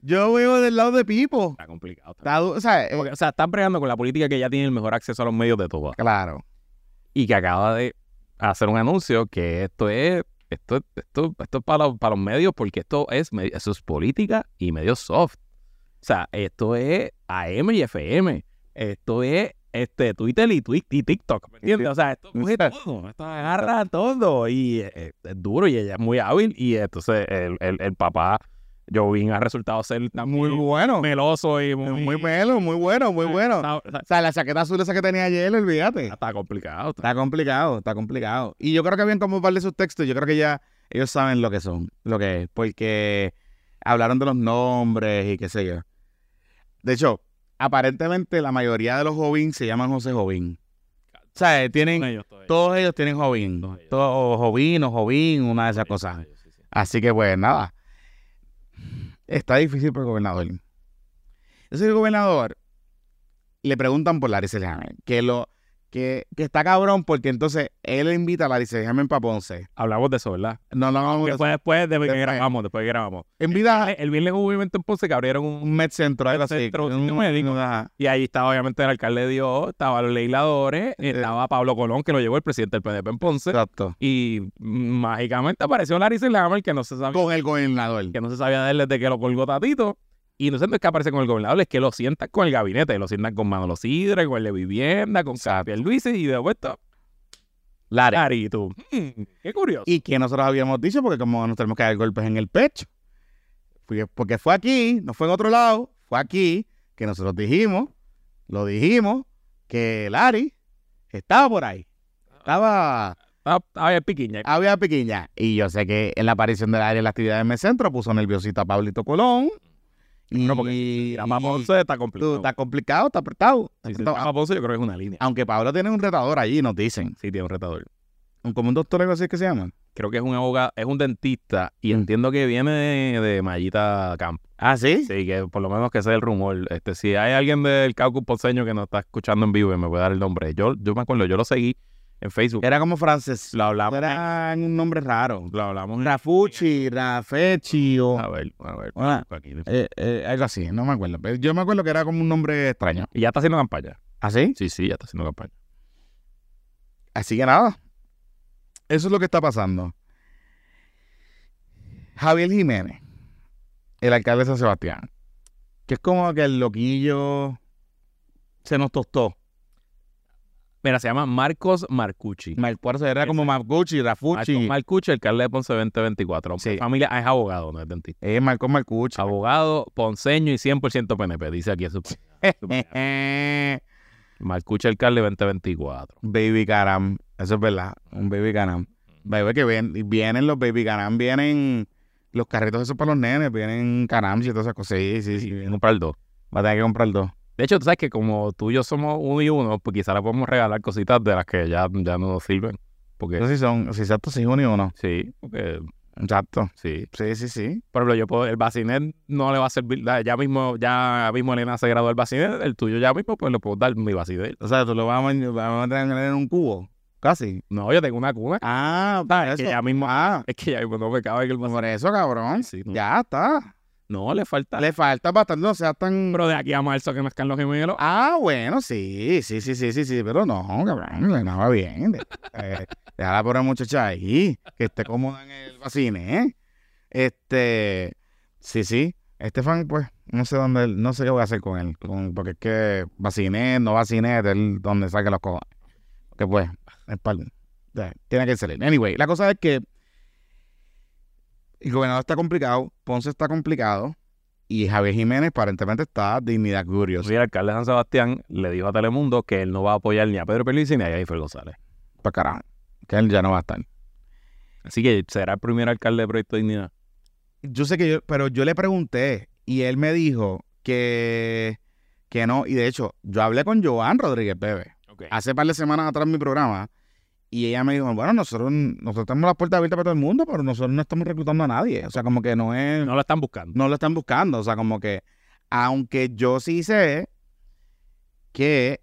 yo veo del lado de Pipo, Está complicado. está- o sea, eh, Porque, o sea, están bregando con la política que ya tiene el mejor acceso a los medios de todas. claro, Y que acaba de hacer un anuncio que esto es. Esto, esto, esto es para, los- para los medios porque esto es, me- eso es política y medios soft. O sea, esto es AM y FM. Esto es este, Twitter y, Twi- y TikTok. ¿Me entiendes? O sea, esto coge todo. Esto agarra todo. Y eh, es duro y ella es muy hábil. Y entonces el, el, el papá Jovin ha resultado ser muy bueno, meloso y muy, muy pelo, muy bueno, muy bueno, Está, está- o sea, la chaqueta azul esa que tenía ayer, olvídate. está complicado. está- Está complicado, está complicado. Y yo creo que bien como par de sus textos, yo creo que ya ellos saben lo que son, lo que es, porque hablaron de los nombres y qué sé yo. De hecho, aparentemente la mayoría de los Jovín se llaman José Jovín. O sea, tienen, ellos todavía. todos ellos tienen Jovín. Todos ellos. Todos Jovín o Jovín, una de esas cosas. Sí, sí, sí. Así que pues nada, está difícil para el gobernador. Entonces el gobernador le preguntan por Larry Selhammer, que lo que, que está cabrón porque entonces él invita a Larry Selhammer para Ponce. Hablamos de eso, ¿verdad? No, no, no, fue después de que Después. grabamos, después que grabamos. invita a El viernes hubo un evento en Ponce que abrieron un... un med centro, así. Centro, un- médico. un-. Y ahí estaba obviamente el alcalde de Dios, estaban los legisladores, estaba Pablo Colón, que lo llevó el presidente del PDP en Ponce. Exacto. Y mágicamente apareció Larry Selhammer, que no se sabía, Con el gobernador. que no se sabía de él desde que lo colgó Tatito. Y no es que aparece con el gobernador, es que lo sientan con el gabinete, lo sientan con Manolo Sidre, con el de vivienda, con Exacto. Luis y de vuelta. Larry, y tú. "Mm, qué curioso. Y que nosotros habíamos dicho, porque como nos tenemos que dar golpes en el pecho. Porque fue aquí, no fue en otro lado, fue aquí que nosotros dijimos, lo dijimos, que Larry estaba por ahí. Estaba, Ah, es piquiña. había pequeña. Y yo sé que en la aparición de Larry en la actividad de Centro puso nerviosito a Pablito Colón. No, porque si llama a Ponce está complicado. está complicado, está apretado. está apretado. Ponce, yo creo que es una línea. Aunque Pablo tiene un retador allí, nos dicen. Sí, tiene un retador. Como un doctor algo así es que se llama. Creo que es un abogado, es un dentista y Mm. entiendo que viene de, de Mallita Camp. Ah, ¿sí? Sí, que por lo menos que sea el rumor. Este, si hay alguien del caucus ponceño que nos está escuchando en vivo y me puede dar el nombre. Yo, yo me acuerdo, yo lo seguí en Facebook. Era como francés. Lo hablamos. Era un nombre raro. Lo hablamos. en- Rafucci, Rafechi o A ver, a ver. Ah. aquí. eh, eh, algo así, no me acuerdo. Yo me acuerdo que era como un nombre extraño. Y ya está haciendo campaña. ¿Así? Sí, sí, ya está haciendo campaña. Así que nada. Eso es lo que está pasando. Javier Jiménez, el alcalde de San Sebastián, que es como que el loquillo se nos tostó. Mira, se llama Marcos Marcucci. Mar- Por eso era como Marcucci, Rafucci. Marcos Marcucci, alcalde de Ponce 2024. Sí. Familia es abogado, no es dentista. Es Marcos Marcucci. Abogado, ponceño y 100% PNP, dice aquí su Marcucci, alcalde 2024. baby Caram, eso es verdad, un Baby Caram. Baby que ven- vienen los Baby Caram, vienen los carritos esos para los nenes, vienen Carams y todas esas cosas. Sí, sí, sí. A comprar dos. Va a tener que comprar dos. De hecho, tú sabes que como tú y yo somos uno y uno, pues quizá le podemos regalar cositas de las que ya, ya no nos sirven. Porque Entonces, si son, si exacto, sí, uno y uno. sí, porque Exacto. sí. Sí, sí, sí. Por ejemplo, yo puedo, el bacinet no le va a servir, ya mismo, ya mismo Elena se graduó del bacinet, el tuyo ya mismo, pues le puedo dar mi bacinet. O sea, tú lo vas a, tener en un cubo. Casi. No, yo tengo una cuna. Ah, Ah, por es que ya mismo, Ah, es que ya mismo no me cabe que el bacinet. por eso, cabrón. Sí, no. Ya está. No, le falta. Le falta bastante, no sea tan... Pero de aquí a marzo que nazcan los gemelos. Ah, bueno, sí, sí, sí, sí, sí, sí, pero no, cabrón, no va bien. Eh, deja la pobre muchacha ahí, que esté cómoda en el vacine, ¿eh? Este, sí, sí, Estefan, pues, no sé dónde, no sé qué voy a hacer con él, con- porque es que vacine, no vacine, es él donde saque los cojones. Que pues, es para, tiene que salir. Anyway, la cosa es que el gobernador está complicado, Ponce está complicado, y Javier Jiménez aparentemente está dignidad curiosa. Sí, el alcalde de San Sebastián le dijo a Telemundo que él no va a apoyar ni a Pedro Pierluisi ni a Jennifer González. para carajo. Que él ya no va a estar. Así que será el primer alcalde de Proyecto Dignidad. Yo sé que yo, pero yo le pregunté y él me dijo que, que no. Y de hecho, yo hablé con Joan Rodríguez Bebe hace un par de semanas atrás en mi programa y ella me dijo, bueno, nosotros, nosotros tenemos las puertas abiertas para todo el mundo, pero nosotros no estamos reclutando a nadie. O sea, como que no es, No lo están buscando. no lo están buscando. O sea, como que, aunque yo sí sé que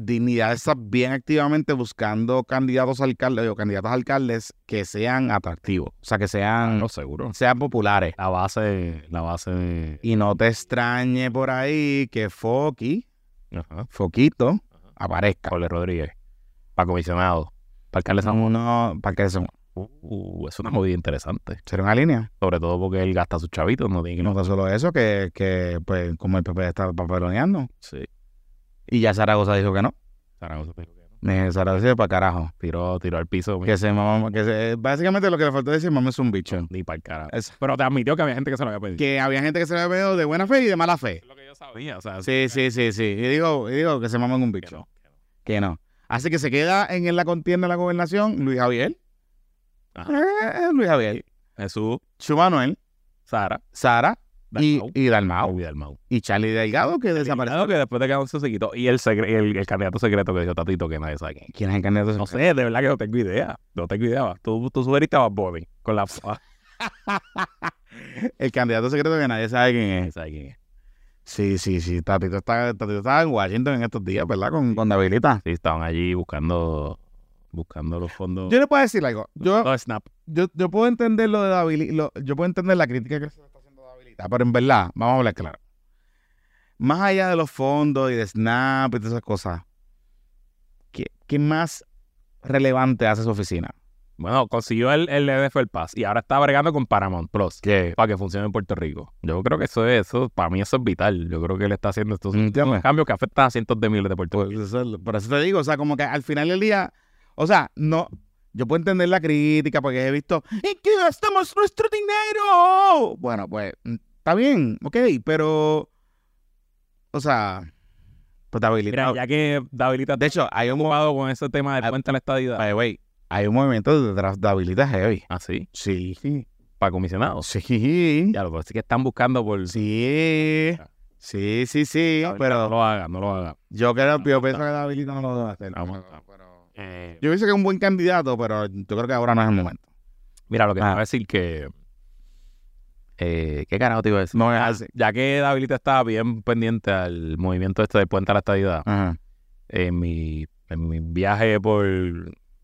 Dignidad está bien activamente buscando candidatos a alcaldes o candidatos a alcaldes que sean atractivos. O sea, que sean, No, seguro. sean populares. La base, la base. Y no te extrañe por ahí que Ajá. Foquito, aparezca. Jorge Rodríguez. Para comisionado. Para de San Uno, para que se Uh, es una movida interesante. será una línea. Sobre todo porque él gasta sus chavitos, no tiene que No tan solo eso, que, que pues como el PP está papeloneando. Sí. Y ya Zaragoza dijo que no. Zaragoza dijo que no. Eh, Zaragoza dice para carajo. Tiró, tiró al piso. Que se mama- que se, básicamente lo que le faltó decir, mamá es un bicho. Ni para el carajo. Es- Pero te admitió que había gente que se lo había pedido. que había gente que se le había pedido de buena fe y de mala fe. Es lo que yo sabía. O sea, Sí, sí, sí, sí. Y digo, y digo que se maman un que bicho. no, que no. Que no. Así que se queda en la contienda de la gobernación Luis Javier. Ajá. Eh, Luis Javier. Jesús, Chu Manuel, Sara, Sara y, Dalmau. y Dalmau. Olvida el Mau. Y Charlie Delgado que desapareció. Que después de que anunció se quitó. Y el, el, el candidato secreto que dijo Tatito, que nadie sabe quién. ¿Quién es el candidato? No sé, de verdad que no tengo idea. No tengo idea. Tú, tú sugeriste a Bad Bunny con la... El candidato secreto que nadie sabe quién Nadie es. sabe quién es. Sí, sí, sí. Tatito está, Tatito está en Washington en estos días, ¿verdad? Con, con Davilita. Sí, estaban allí buscando buscando los fondos. Yo le puedo decir algo. Yo, Snap. yo, yo puedo entender lo de Davilita. yo puedo entender la crítica que se le está haciendo a Davilita. Pero en verdad, vamos a hablar claro. Más allá de los fondos y de Snap y todas esas cosas, ¿qué, qué más relevante hace su oficina? Bueno, consiguió el, el NFL Pass y ahora está bregando con Paramount Plus ¿Qué? para que funcione en Puerto Rico. Yo creo que eso es, eso, para mí eso es vital. Yo creo que él está haciendo estos cambios que afectan a cientos de miles de Pues puertorriqueños. eso es lo- por eso te digo, o sea, como que al final del día, o sea, no, yo puedo entender la crítica porque he visto, ¿en qué gastamos nuestro dinero? Bueno, pues mm, está bien, ok, pero, o sea, pues David, Mira, ya que Davilita de hecho, hay un, ocupado con ese tema de Ah, cuenta la estadidad. by the way, hay un movimiento detrás de David heavy. Ah, sí. Sí, Para comisionados. sí, Ya lo que sí que están buscando por. sí, sí, sí, sí, Davilita, No pero lo haga, no lo haga. yo creo, yo no pienso que David no lo debe hacer. Pero- pero- Eh, Yo pienso que es un buen candidato, pero yo creo que ahora no es el momento. mira, lo que te Ah. voy a decir que. Eh, ¿Qué carajo te iba a decir? No es Ah, así. Ya que Davilita estaba bien pendiente al movimiento este de Puente a la Estadidad, Ajá. en mi, en mi viaje por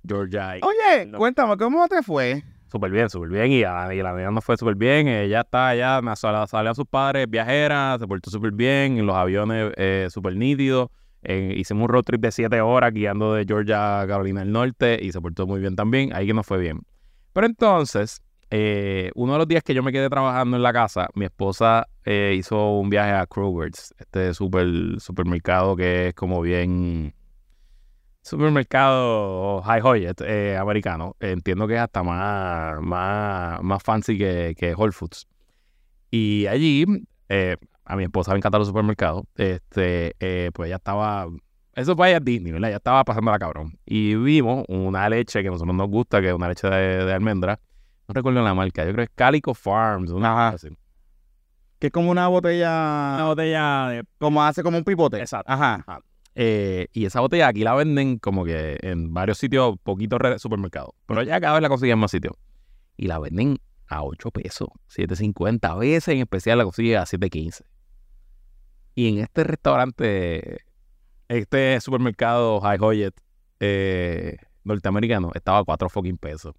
Georgia, Oye, No. cuéntame, ¿cómo te fue? súper bien, súper bien, y a, y la nena nos fue súper bien, ella está allá, me salió, salió a sus padres, viajera, se portó súper bien, en los aviones eh, súper nítidos, eh, hicimos un road trip de siete horas guiando de Georgia a Carolina del Norte, y se portó muy bien también, ahí que nos fue bien. Pero entonces, eh, uno de los días que yo me quedé trabajando en la casa, mi esposa eh, hizo un viaje a Kroger's, este super, supermercado que es como bien supermercado high Hoyt eh, americano. Entiendo que es hasta más, más, más fancy que, que Whole Foods. Y allí, eh, a mi esposa le encantan los supermercados. Este, eh, pues ella estaba. Eso fue allá Disney, ¿verdad? Ya estaba pasando la cabrón. Y vimos una leche que a nosotros nos gusta, que es una leche de, de almendra. No recuerdo la marca, yo creo que es Calico Farms. Una así. Que es como una botella, Una botella de como hace como un pipote. Exacto. Ajá. Eh, y esa botella aquí la venden como que en varios sitios, poquitos supermercados. Pero ya cada vez la consiguen en más sitios. Y la venden a 8 pesos, 7.50. A veces en especial la consiguen a 7.15. Y en este restaurante, este supermercado High Hoyt eh, norteamericano, estaba a 4 fucking pesos.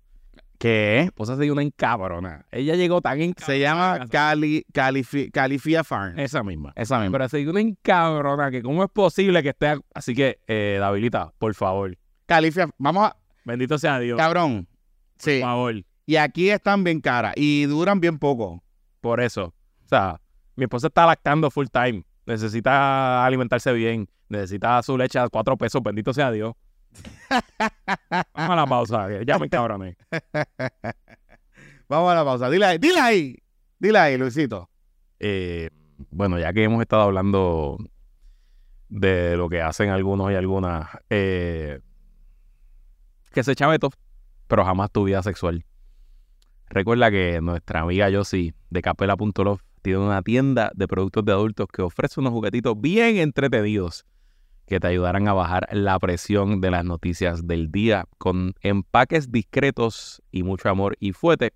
¿Qué? Pues se dio una encabrona. Ella llegó tan en Se llama Cali, Califi- Califia Farm. Esa misma. Esa misma. Pero se dio una encabrona que cómo es posible que esté... Así que, eh, Davilita, por favor. Califia, vamos a, Bendito sea Dios. cabrón. Sí. Por favor. Y aquí están bien caras y duran bien poco. Por eso. O sea, mi esposa está lactando full time. Necesita alimentarse bien. Necesita su leche a cuatro pesos. Bendito sea Dios. Vamos a la pausa. Ya me cabrones. Vamos a la pausa. Dile ahí, dile ahí. Dile ahí, Luisito. Eh, bueno, ya que hemos estado hablando de lo que hacen algunos y algunas, eh, que se chavetos, pero jamás tu vida sexual. Recuerda que nuestra amiga Josie de Capela.love tiene una tienda de productos de adultos que ofrece unos juguetitos bien entretenidos que te ayudarán a bajar la presión de las noticias del día con empaques discretos y mucho amor y fuete.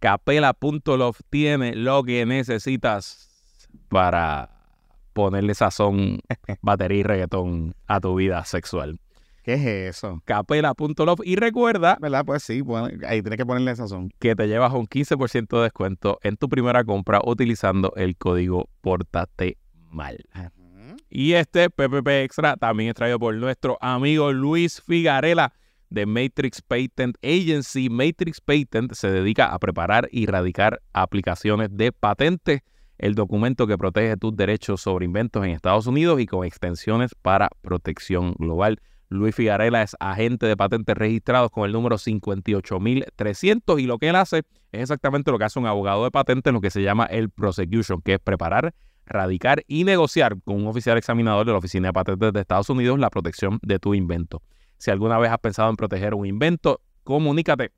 Capela.love tiene lo que necesitas para ponerle sazón, batería y reggaetón a tu vida sexual. ¿Qué es eso? Capela.love y recuerda ¿Verdad? Pues sí, ahí tienes que ponerle sazón. que te llevas un 15% de descuento en tu primera compra utilizando el código Pórtate Mal. Y este PPP Extra también es traído por nuestro amigo Luis Figarela de Matrix Patent Agency. Matrix Patent se dedica a preparar y radicar aplicaciones de patentes, el documento que protege tus derechos sobre inventos en Estados Unidos y con extensiones para protección global. Luis Figarela es agente de patentes registrados con el número 58300 y lo que él hace es exactamente lo que hace un abogado de patentes, lo que se llama el prosecution, que es preparar, radicar y negociar con un oficial examinador de la Oficina de Patentes de Estados Unidos la protección de tu invento. Si alguna vez has pensado en proteger un invento, comunícate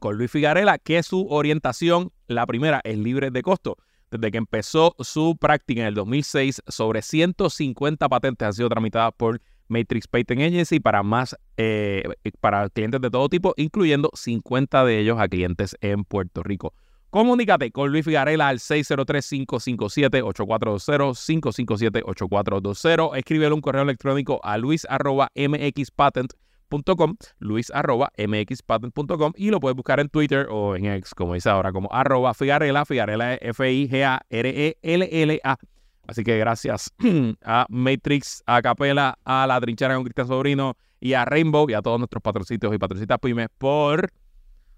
con Luis Figarela, que su orientación, la primera, es libre de costo. Desde que empezó su práctica en el 2006, sobre 150 patentes han sido tramitadas por Matrix Patent Agency para más eh, para clientes de todo tipo, incluyendo 50 de ellos a clientes en Puerto Rico. Comunícate con Luis Figarela al 603-557-8420, 557-8420. Escríbele un correo electrónico a luis.mxpatent.com, luis.mxpatent.com y lo puedes buscar en Twitter o en X, como dice ahora, como arroba Figarela. Figarela F-I-G-A-R-E-L-L-A. Así que gracias a Matrix, a Capela, a La Trinchera con Cristian Sobrino y a Rainbow y a todos nuestros patrocitos y patrocitas pymes por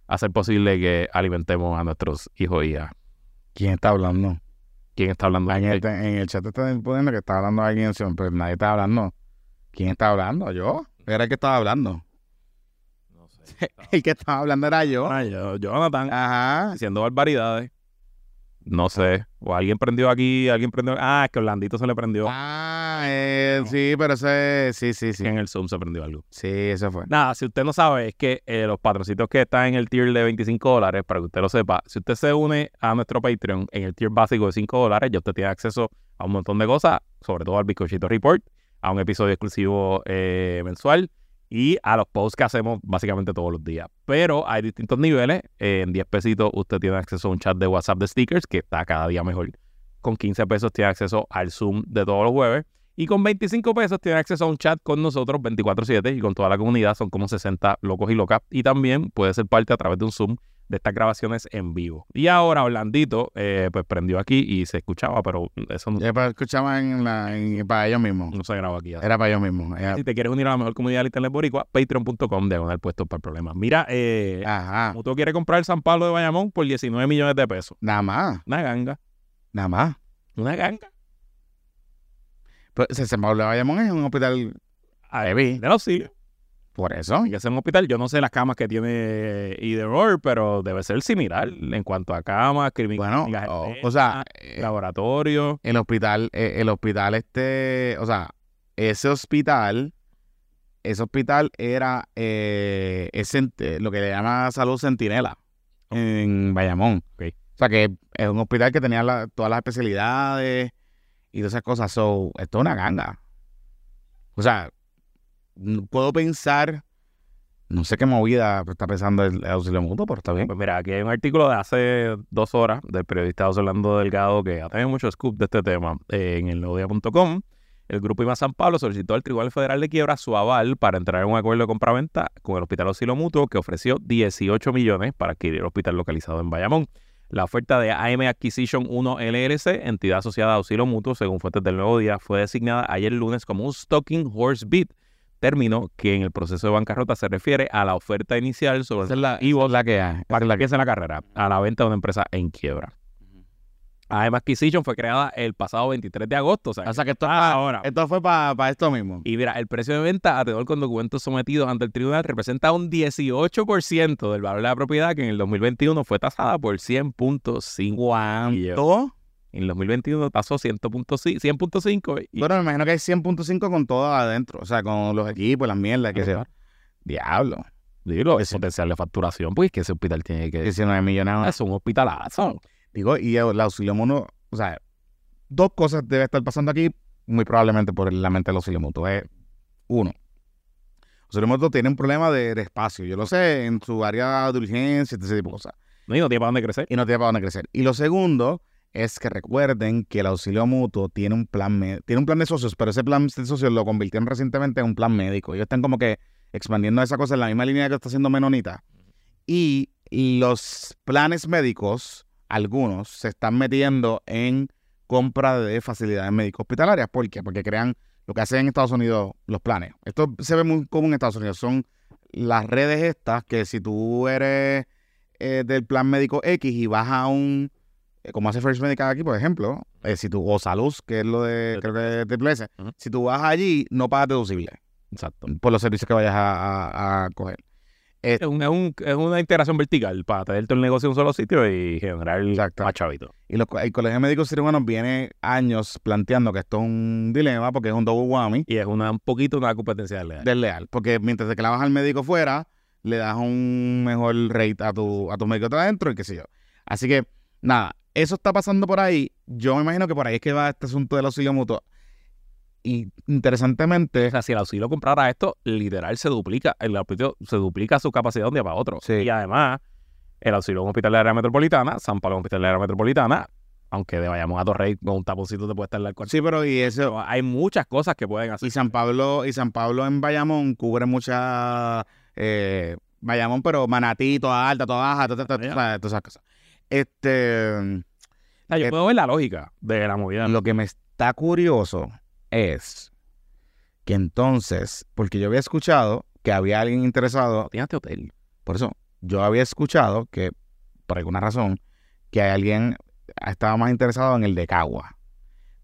hacer posible que alimentemos a nuestros hijos y hijas. ¿Quién está hablando? ¿Quién está hablando? En el, en el chat está poniendo que está hablando alguien, pero nadie está hablando. ¿Quién está hablando? ¿Yo? Era el que estaba hablando. No sé. El que estaba hablando era yo. Ah, yo- Jonathan, Ajá. haciendo barbaridades. No sé. O alguien prendió aquí, alguien prendió. Ah, es que Orlandito se le prendió. Ah, eh, sí, pero ese, sí, sí, sí. En el Zoom se prendió algo. Sí, eso fue. Nada, si usted no sabe, es que eh, los patroncitos que están en el tier de 25 dólares, para que usted lo sepa, si usted se une a nuestro Patreon en el tier básico de 5 dólares, ya usted tiene acceso a un montón de cosas, sobre todo al Bizcochito Report, a un episodio exclusivo eh, mensual y a los posts que hacemos básicamente todos los días. Pero hay distintos niveles. Eh, en 10 pesitos usted tiene acceso a un chat de WhatsApp de stickers que está cada día mejor. Con 15 pesos tiene acceso al Zoom de todos los jueves. Y con 25 pesos tiene acceso a un chat con nosotros 24/7 y con toda la comunidad. Son como 60 locos y locas. Y también puede ser parte a través de un Zoom de estas grabaciones en vivo. Y ahora Orlandito eh, pues prendió aquí y se escuchaba, pero eso no, Ya para escuchaba en la, en- para ellos mismos. no se graba aquí. Era para ellos mismos. Era- Si te quieres unir a la mejor comunidad de Internet Boricua, patreon.com, diagonal puesto para el problema. Mira, eh, Ajá. Mutuo quiere comprar el San Pablo de Bayamón por 19 millones de pesos. Nada más. Una ganga. Nada más. Una ganga. Pues, se se me hablaba Bayamón es un hospital heavy. De los sí. Por eso. Que sea un hospital. Yo no sé las camas que tiene Either Or, pero debe ser similar en cuanto a camas, Bueno, clínicas o, externas, o sea, eh, laboratorio. el hospital, eh, el hospital este, o sea, ese hospital, ese hospital era eh, es cent- lo que le llama salud centinela en Bayamón. O sea que es un hospital que tenía la- todas las especialidades y todas esas cosas. So, esto es una ganga. O sea, puedo pensar, no sé qué movida está pensando el, auxilio mutuo, pero está bien. Pues mira, aquí hay un artículo de hace dos horas del periodista Orlando Delgado que ha tenido mucho scoop de este tema eh, en el nuevodía.com. El grupo IMA San Pablo solicitó al Tribunal Federal de Quiebra su aval para entrar en un acuerdo de compraventa con el Hospital Auxilio Mutuo que ofreció 18 millones para adquirir el hospital localizado en Bayamón. La oferta de AM Acquisition 1 LLC, entidad asociada a Auxilio Mutuo, según fuentes del Nuevo Día, fue designada ayer lunes como un Stocking Horse Bid, término que en el proceso de bancarrota se refiere a la oferta inicial sobre es la, y esa vos es la que hay. para que la empiece la carrera, a la venta de una empresa en quiebra. AM Acquisition fue creada el pasado 23 de agosto, o sea, O sea que esto, Ah, ahora. esto fue para esto mismo. y mira, el precio de venta a tenor con documentos sometidos ante el tribunal representa un 18% del valor de la propiedad que en el 2021 fue tasada por 100.5. ¿Cuánto? En el 2021 tasó 100.5 100.5 y Bueno, me imagino que hay 100.5 con todo adentro. O sea, con los equipos, las mierdas, que Ajá. se Diablo. digo, el potencial de facturación, pues que ese hospital tiene que 19 millones. es un hospitalazo. Digo, y el auxilio mutuo, o sea, dos cosas debe estar pasando aquí, muy probablemente por la mente del auxilio mutuo. Es, uno, auxilio mutuo tiene un problema de, de espacio. Yo lo sé, en su área de urgencia, ese tipo de cosas. No, y no tiene para dónde crecer. Y no tiene para dónde crecer. Y lo segundo es que recuerden que el auxilio mutuo tiene un plan tiene un plan de socios, pero ese plan de socios lo convirtieron recientemente en un plan médico. Ellos están como que expandiendo esa cosa en la misma línea que está haciendo Menonita. Y los planes médicos, algunos, se están metiendo en compra de facilidades médico hospitalarias. ¿Por qué? Porque crean lo que hacen en Estados Unidos los planes. Esto se ve muy común en Estados Unidos. Son las redes estas que si tú eres eh, del plan médico X y vas a un, como hace First Medical aquí, por ejemplo, eh, si tú, o Salud, que es lo de, creo que es Triple S, Ujú. si tú vas allí, no pagas deducible Exacto. por los servicios que vayas a, a- a coger. Es, un- es un- es una integración vertical para tener todo el negocio en un solo sitio y generar Exacto. más chavito. Y los, el Colegio de Médicos Cirujanos viene años planteando que esto es un dilema porque es un double whammy Y es una, un poquito una competencia desleal. desleal. Porque mientras te clavas al médico fuera, le das un mejor rate a tu, a tu médico de adentro y qué sé yo. Así que, nada, eso está pasando por ahí. Yo me imagino que por ahí es que va este asunto del auxilio mutuo. Y interesantemente, O sea, si el auxilio comprara esto, literal se duplica. El auxilio se duplica su capacidad de un día para otro. Sí. Y además, el auxilio es un hospital de área metropolitana, San Pablo es un hospital de área metropolitana, aunque de Bayamón a Torrey con un taponcito te puede estar en el cuarto. sí, pero y eso, Hay muchas cosas que pueden hacer. y San Pablo, y San Pablo en Bayamón cubre mucha eh, Bayamón, pero Manatí, toda alta, toda baja, todas esas cosas. Este yo eh, puedo ver la lógica de la movida. Lo que me está curioso es que entonces, porque yo había escuchado que había alguien interesado, Tienes hotel. por eso, yo había escuchado que, por alguna razón, que alguien estaba más interesado en el de Caguas.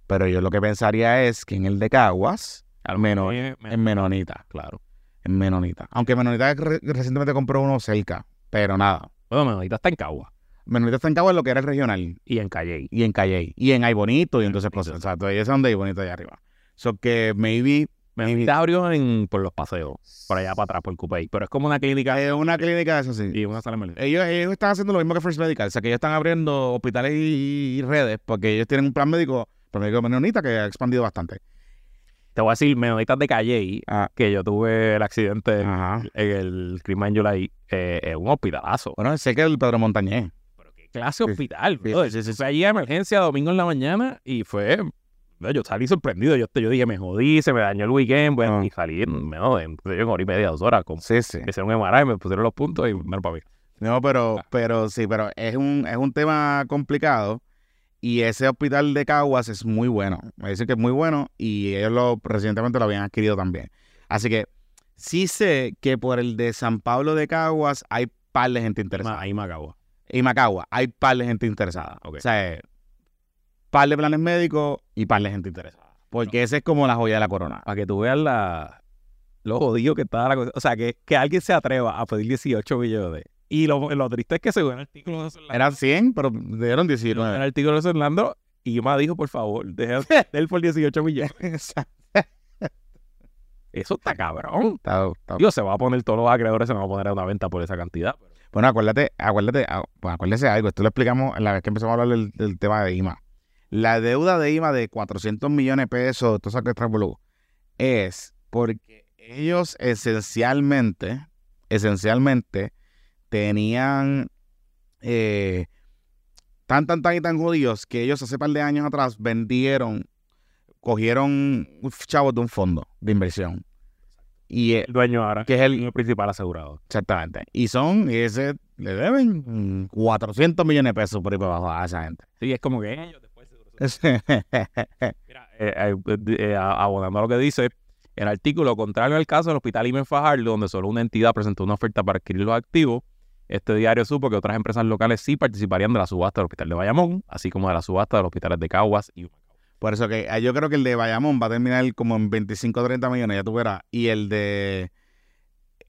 Pero yo lo que pensaría es que en el de Caguas, al menos me- en Menonita. Claro. en Menonita. Aunque Menonita re- recientemente compró uno cerca, pero nada. Bueno, Menonita está en Cagua Menonita está en Cabo en lo que era el regional. y en Calle. y en Calle y en Ay Bonito y entonces cosas. Exacto, y ese es donde hay Bonito allá arriba. So que maybe, maybe abrió en, por los paseos, por allá para atrás, por Cupey. Pero es como una clínica es una clínica de eso sí. y una sala de. Ellos, ellos están haciendo lo mismo que First Medical, o sea que ellos están abriendo hospitales y, y redes porque ellos tienen un plan médico, plan médico menonita que ha expandido bastante. Te voy a decir, Menonitas de Calle, Ah. que yo tuve el accidente Ajá. en el crimen July, eh, es un hospitalazo. Bueno, sé que el Pedro Montañez. Clase hospital, brother. sí, sí, sí. Fue allí a emergencia domingo en la mañana y fue. Yo salí sorprendido. Yo, yo dije, me jodí, se me dañó el weekend. Bueno, Ah. y salí en sé yo, en hora y media, dos horas. Con, Sí, sí. me hicieron un MRI, me pusieron los puntos y me para mí. No, pero, Ah. pero sí, pero es un, es un tema complicado y ese hospital de Caguas es muy bueno. Me dicen que es muy bueno y ellos lo recientemente lo habían adquirido también. Así que sí sé que por el de San Pablo de Caguas hay par de gente interesada. Ahí me acabo. Y Macagua hay par de gente interesada. O sea, par de planes médicos y par de gente interesada. Porque ese es como la joya de la corona. Para que tú veas la, lo jodido que está la cosa. O sea, que, que alguien se atreva a pedir 18 millones. Y lo, lo triste es que según el artículo de Orlando, Eran 100, pero dieron el 19. artículo de Orlando, y me dijo, por favor, deje de él por 18 millones. Eso está cabrón. Está- está- Dios, se va a poner todos los acreedores, se van a poner a una venta por esa cantidad. Bueno, acuérdate, acuérdate, ah, pues acuérdese algo, esto lo explicamos en la vez que empezamos a hablar del, tema de IMA. La deuda de IMA de 400 millones de pesos, todo eso que revolú, es porque ellos esencialmente, esencialmente, tenían eh, tan, tan, tan y tan judíos que ellos hace par de años atrás vendieron, cogieron chavos de un fondo de inversión. Y eh, El dueño ahora, que es el, el principal asegurado. Exactamente. Y son, y ese, le deben mm, 400 millones de pesos por ahí para abajo a esa gente. Sí, es como que ellos después. Mira, eh, eh, eh, abonando a lo que dice, el artículo, contrario al caso del Hospital Imen Fajardo, donde solo una entidad presentó una oferta para adquirir los activos, este diario supo que otras empresas locales sí participarían de la subasta del Hospital de Bayamón, así como de la subasta de los hospitales de Caguas y Por eso que ah, yo creo que el de Bayamón va a terminar como en 25 o 30 millones, ya tú verás. Y el de...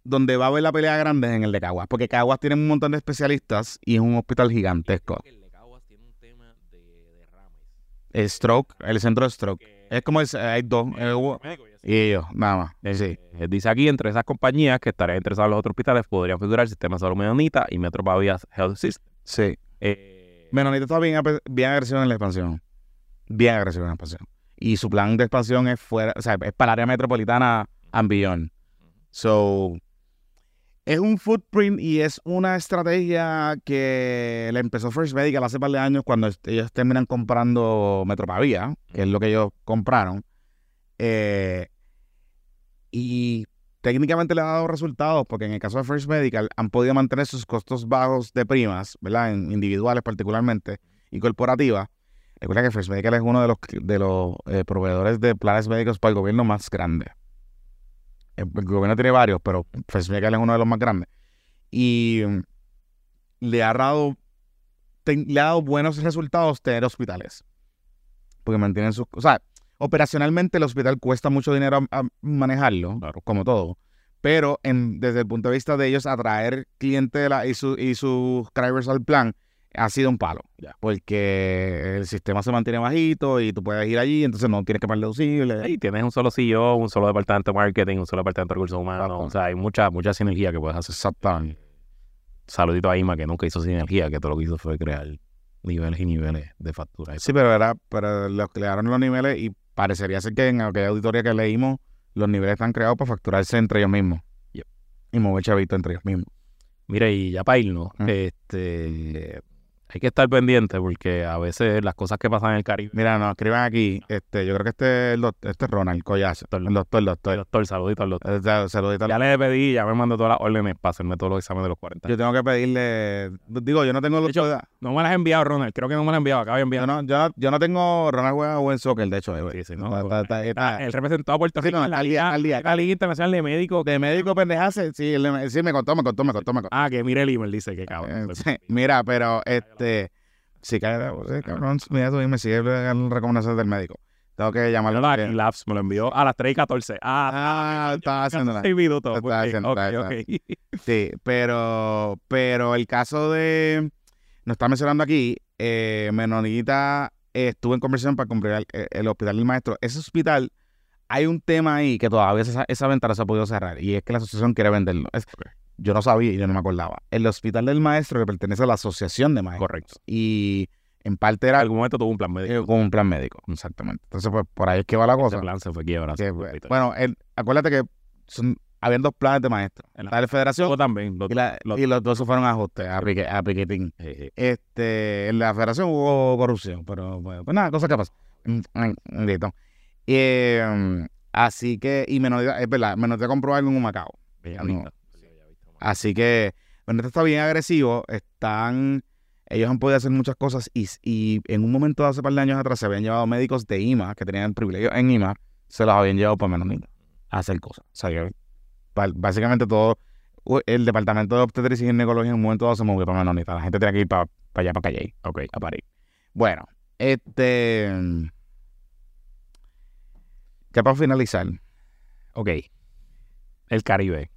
Donde va a haber la pelea grande es en el de Caguas, porque Caguas tiene un montón de especialistas y es un hospital gigantesco. el de Caguas tiene un tema de derrames. El stroke, el centro de stroke. Es como el- hay dos, eh, y ellos, nada más. Sí. Eh, dice aquí, entre esas compañías que estarían interesadas en los otros hospitales podrían figurar el Sistema de Salud Menonita y Metro Health System. Sí. Eh, Menonita está bien, bien agresivo en la expansión. Bien agresivo en expansión. Y su plan de expansión es fuera, o sea, es para el área metropolitana and beyond. So, es un footprint y es una estrategia que le empezó First Medical hace par de años cuando ellos terminan comprando Metropavía, que es lo que ellos compraron. Eh, y técnicamente le ha dado resultados porque en el caso de First Medical han podido mantener sus costos bajos de primas, ¿verdad? En individuales particularmente y corporativas. Recuerda que First Medical es uno de los, de los eh, proveedores de planes médicos para el gobierno más grande. El, el gobierno tiene varios, pero First Medical es uno de los más grandes. Y mm, le ha dado, le ha dado buenos resultados tener hospitales. Porque mantienen sus... O sea, operacionalmente el hospital cuesta mucho dinero a, a manejarlo, como todo. Pero en, desde el punto de vista de ellos atraer clientela y, su, y sus drivers al plan, ha sido un palo. Porque el sistema se mantiene bajito y tú puedes ir allí, entonces no tienes que pagar deducible. y tienes un solo CEO, un solo departamento de marketing, un solo departamento de recursos humanos. Exacto. O sea, hay mucha, mucha sinergia que puedes hacer. Exactamente. Saludito a Ima, que nunca hizo sinergia, que todo lo que hizo fue crear niveles y niveles de factura. Sí, pero era, pero los crearon los niveles y parecería ser que en aquella auditoría que leímos, los niveles están creados para facturarse entre ellos mismos. Yep. Y mover chavito entre ellos mismos. Mira, y ya para irnos, este, hay que estar pendiente porque a veces las cosas que pasan en el Caribe. Mira, nos escriban aquí, este, yo creo que este es el este es Ronald Collazo. El doctor, el doctor. Doctor, saludito al doctor. Eh, Saludito. Ya le pedí, ya me mandó todas las órdenes para hacerme todos los exámenes de los 40. Yo tengo que pedirle, digo, yo no tengo no me las has enviado, Ronald. Creo que no me las has enviado. Acaba de yo enviar. no, yo, no- yo no tengo Ronald juega buen soccer, de hecho, eh. Sí, sí, no. Está- está- está- el representado a Puerto Sí, Rico no, en la al día- Liga, al día. la Liga Internacional de Médicos. de médico pendejase, sí, él- sí, me contó, me contó, me contó, me contó. Ah, que mire el email, dice que Eh, cabrón. Pues, sí, Mira, pero este, sí, sí, cabrón, mira tú me sigue dando recomendaciones del médico. Tengo que llamarlo. Porque- aquí, Labs me lo envió a las 3 y 14. Ah, Ah, estaba haciendo 6 minutos. Estaba ok, haciendo- ok, estaba- ok. Sí, pero, pero el caso de, nos está mencionando aquí, eh, Menonita eh, estuvo en conversación para comprar el, el hospital del maestro. Ese hospital, hay un tema ahí que todavía esa, esa ventana se ha podido cerrar y es que la asociación quiere venderlo. Es-. Yo no sabía y yo no me acordaba. El hospital del maestro que pertenece a la asociación de maestros. Correcto. Y en parte En era algún momento tuvo un plan médico. eh, con un plan médico, exactamente. Entonces, pues por ahí es que va la Ese cosa. plan se fue quiebra. Que, bueno, el- acuérdate que son, habían dos planes de maestros. En la- La de federación Yo también. y, la- lo- y los dos se fueron a ajuste, a, pique- a piquetín. Este, en la federación hubo corrupción, pero bueno, pues nada, cosas que pasan. Eh, así que, y Menonita, es verdad, Menonita compró algo en un Macao. No. Así que, Menonita está bien agresivo, están, ellos han podido hacer muchas cosas y, y en un momento de hace par de años atrás se habían llevado médicos de IMA, que tenían privilegio en IMA, se los habían llevado para Menonita a hacer cosas. O sea, básicamente todo, el departamento de obstetricia y ginecología en un momento dado se movió para Menonita. La gente tenía que ir para, para allá, para Calle, Ok. a París. Bueno, este... Ya para finalizar, Ok. El Caribe.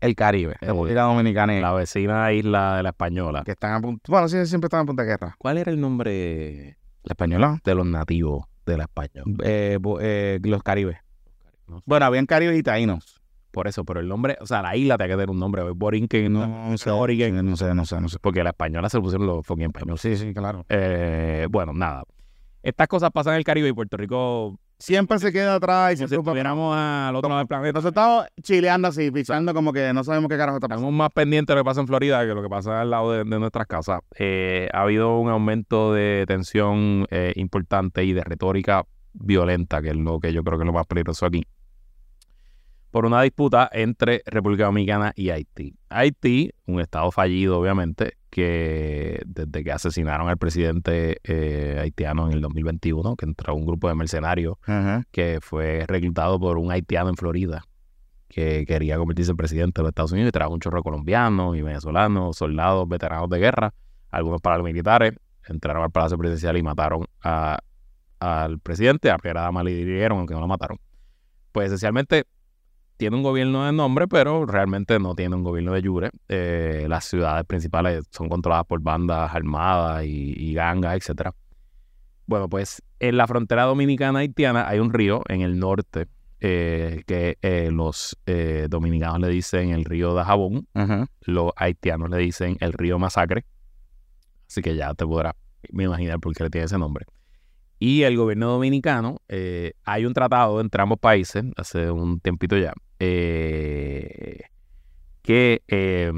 el Caribe, República Dominicana, La vecina isla de la Española. que están a punto, bueno, sí, siempre están a punto de guerra. ¿Cuál era el nombre La española, de los nativos de la Española? eh, eh, los Caribes. No sé. Bueno, habían Caribes y taínos. Por eso, pero el nombre, o sea, la isla tiene que tener un nombre. Borinquen, No, no, no sé, Origen. no sé, no sé, no sé. porque la española se pusieron los fucking españoles. Sí, sí, claro. Eh, bueno, nada. Estas cosas pasan en el Caribe y Puerto Rico, Siempre se queda atrás y como si estuviéramos al otro lado del planeta. Nos estamos chileando así, pisando como que no sabemos qué carajo está pasando. Estamos más pendientes de lo que pasa en Florida que lo que pasa al lado de, de nuestras casas. Eh, ha habido un aumento de tensión eh, importante y de retórica violenta, que es lo que yo creo que es lo más peligroso aquí, por una disputa entre República Dominicana y Haití. Haití, un estado fallido, obviamente, que desde que asesinaron al presidente eh, haitiano en el 2021, que entró un grupo de mercenarios que fue reclutado por un haitiano en Florida que quería convertirse en presidente de los Estados Unidos y trajo un chorro de colombianos y venezolanos, soldados, veteranos de guerra, algunos paramilitares, entraron al Palacio Presidencial y mataron a- al presidente, a primera dama le hirieron, aunque no lo mataron. Pues esencialmente tiene un gobierno de nombre, pero realmente no tiene un gobierno de jure. Eh, las ciudades principales son controladas por bandas armadas y, y gangas, etcétera. Bueno, pues en la frontera dominicana haitiana hay un río en el norte eh, que eh, los dominicanos le dicen el río de Jabón, los haitianos le dicen el río Masacre. Así que ya te podrás imaginar por qué le tiene ese nombre. Y el gobierno dominicano, eh, hay un tratado entre ambos países, hace un tiempito ya, eh, que eh,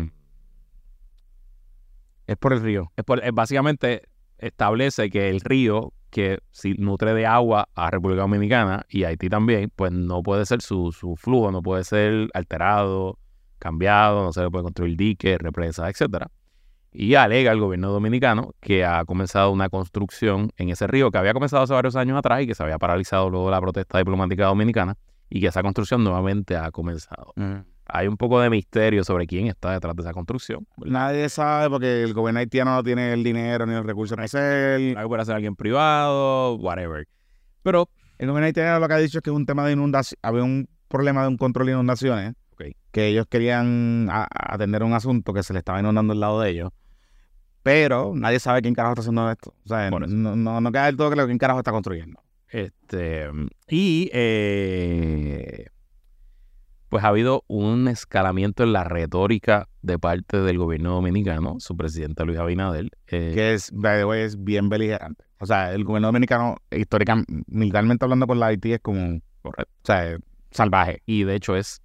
Es por el río. es por- básicamente establece que el río que si nutre de agua a República Dominicana y Haití también, pues no puede ser su, su flujo, no puede ser alterado, cambiado, no se le puede construir diques, represas, etcétera. Y alega el gobierno dominicano que ha comenzado una construcción en ese río que había comenzado hace varios años atrás y que se había paralizado luego de la protesta diplomática dominicana y que esa construcción nuevamente ha comenzado. Hay un poco de misterio sobre quién está detrás de esa construcción. Nadie sabe porque el gobierno haitiano no tiene el dinero ni los recursos para hacer. Algo puede ser alguien privado, whatever. Pero El gobierno haitiano lo que ha dicho es que es un tema de inundación. Había un problema de un control de inundaciones. Que ellos querían atender un asunto que se le estaba inundando al lado de ellos. Pero nadie sabe quién carajo está haciendo esto. O sea, eso. no, no, no queda del todo claro quién carajo está construyendo. Este, y eh, pues ha habido un escalamiento en la retórica de parte del gobierno dominicano, su presidente Luis Abinader. eh, Que es, by the way, es bien beligerante. O sea, el gobierno dominicano, históricamente, militarmente hablando con la Haití, es como, o sea, salvaje. y de hecho es...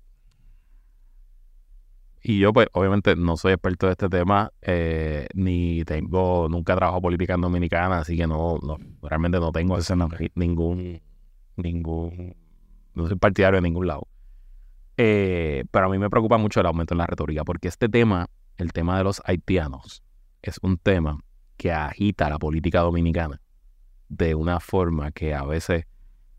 Y yo, pues, obviamente no soy experto de este tema, eh, ni tengo, nunca he trabajado política en Dominicana, así que no, no realmente no tengo ningún, ningún, no soy partidario de ningún lado. Eh, pero a mí me preocupa mucho el aumento en la retórica, porque este tema, el tema de los haitianos, es un tema que agita la política dominicana de una forma que a veces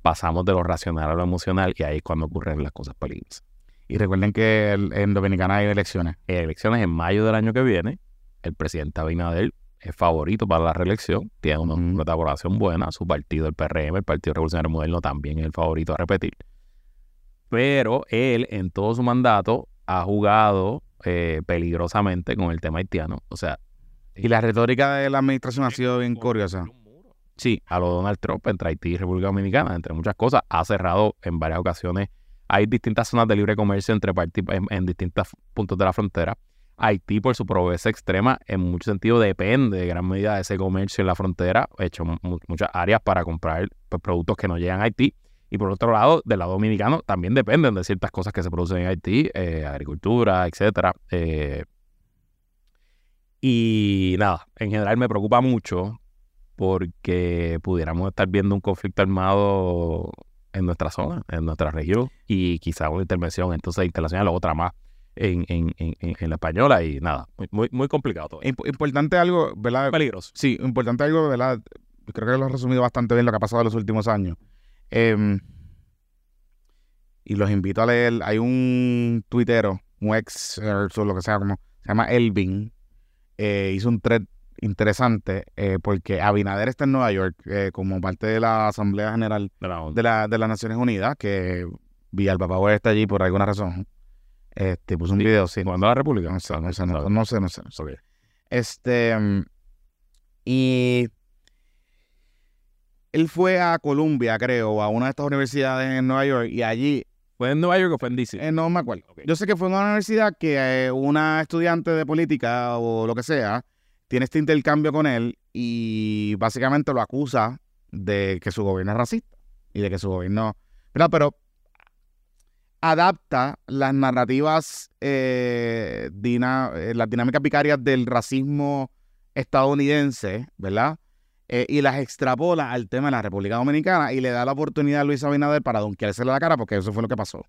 pasamos de lo racional a lo emocional y ahí es cuando ocurren las cosas peligrosas. Y recuerden que el- en Dominicana hay elecciones. En elecciones en mayo del año que viene, el presidente Abinader es favorito para la reelección, tiene una, una buena, su partido, el PRM, el Partido Revolucionario Moderno, también es el favorito a repetir. Pero él, en todo su mandato, ha jugado eh, peligrosamente con el tema haitiano. O sea, Y la retórica de la administración ha sido bien curiosa. Sí, a lo Donald Trump entre Haití y República Dominicana, entre muchas cosas, ha cerrado en varias ocasiones. Hay distintas zonas de libre comercio entre en, en distintos puntos de la frontera. Haití, por su pobreza extrema, en mucho sentido depende de gran medida de ese comercio en la frontera, ha hecho mu- muchas áreas para comprar pues, productos que no llegan a Haití. Y por otro lado, del lado dominicano, también dependen de ciertas cosas que se producen en Haití, eh, agricultura, etcétera. Eh, y nada, en general me preocupa mucho porque pudiéramos estar viendo un conflicto armado en nuestra zona, en nuestra región, y quizá una intervención entonces internacional o otra más en, en, en, en- la española, y nada, muy, muy, muy complicado todo. Imp- importante algo, ¿verdad? peligroso. Sí, importante algo, ¿verdad? Creo que lo has resumido bastante bien lo que ha pasado en los últimos años. Em, y los invito a leer. Hay un tuitero, un ex, eh, o lo que sea, como se llama Elvin. eh, hizo un thread interesante eh, porque Abinader está en Nueva York eh, como parte de la Asamblea General De la- de, la, de las Naciones Unidas, que Villalpapá está allí por alguna razón. Este, puso un Sí. video, sí. ¿Cuándo la República? No sé, no sé, no, no sé, no sé. no sé. Ok. Este. mm, Y. Él fue a Columbia, creo, a una de estas universidades en Nueva York, y allí, ¿Fue en Nueva York o fue en DC? eh, no me acuerdo. Yo sé que fue en una universidad que eh, una estudiante de política o lo que sea tiene este intercambio con él y básicamente lo acusa de que su gobierno es racista y de que su gobierno. Pero adapta las narrativas, eh, dina- eh, las dinámicas vicarias del racismo estadounidense, ¿verdad? Eh, y las extrapola al tema de la República Dominicana y le da la oportunidad a Luis Abinader para donkeársele la cara, porque eso fue lo que pasó.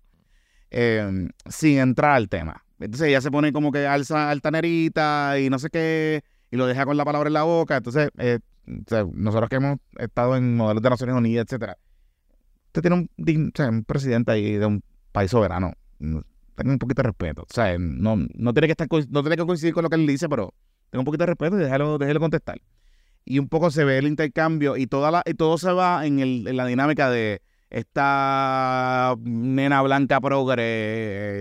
Eh, sin entrar al tema. Entonces ella se pone como que alza altanerita y no sé qué, y lo deja con la palabra en la boca. Entonces, eh, nosotros que hemos estado en modelos de Naciones Unidas, etcétera, usted tiene un, presidente ahí de un país soberano. No- Tenga un poquito de respeto. O sea, no, no tiene que estar no tiene que coincidir con lo que él dice, pero tenga un poquito de respeto y déjalo, déjelo contestar. Y un poco se ve el intercambio y toda y todo se va en la dinámica de esta nena blanca progre,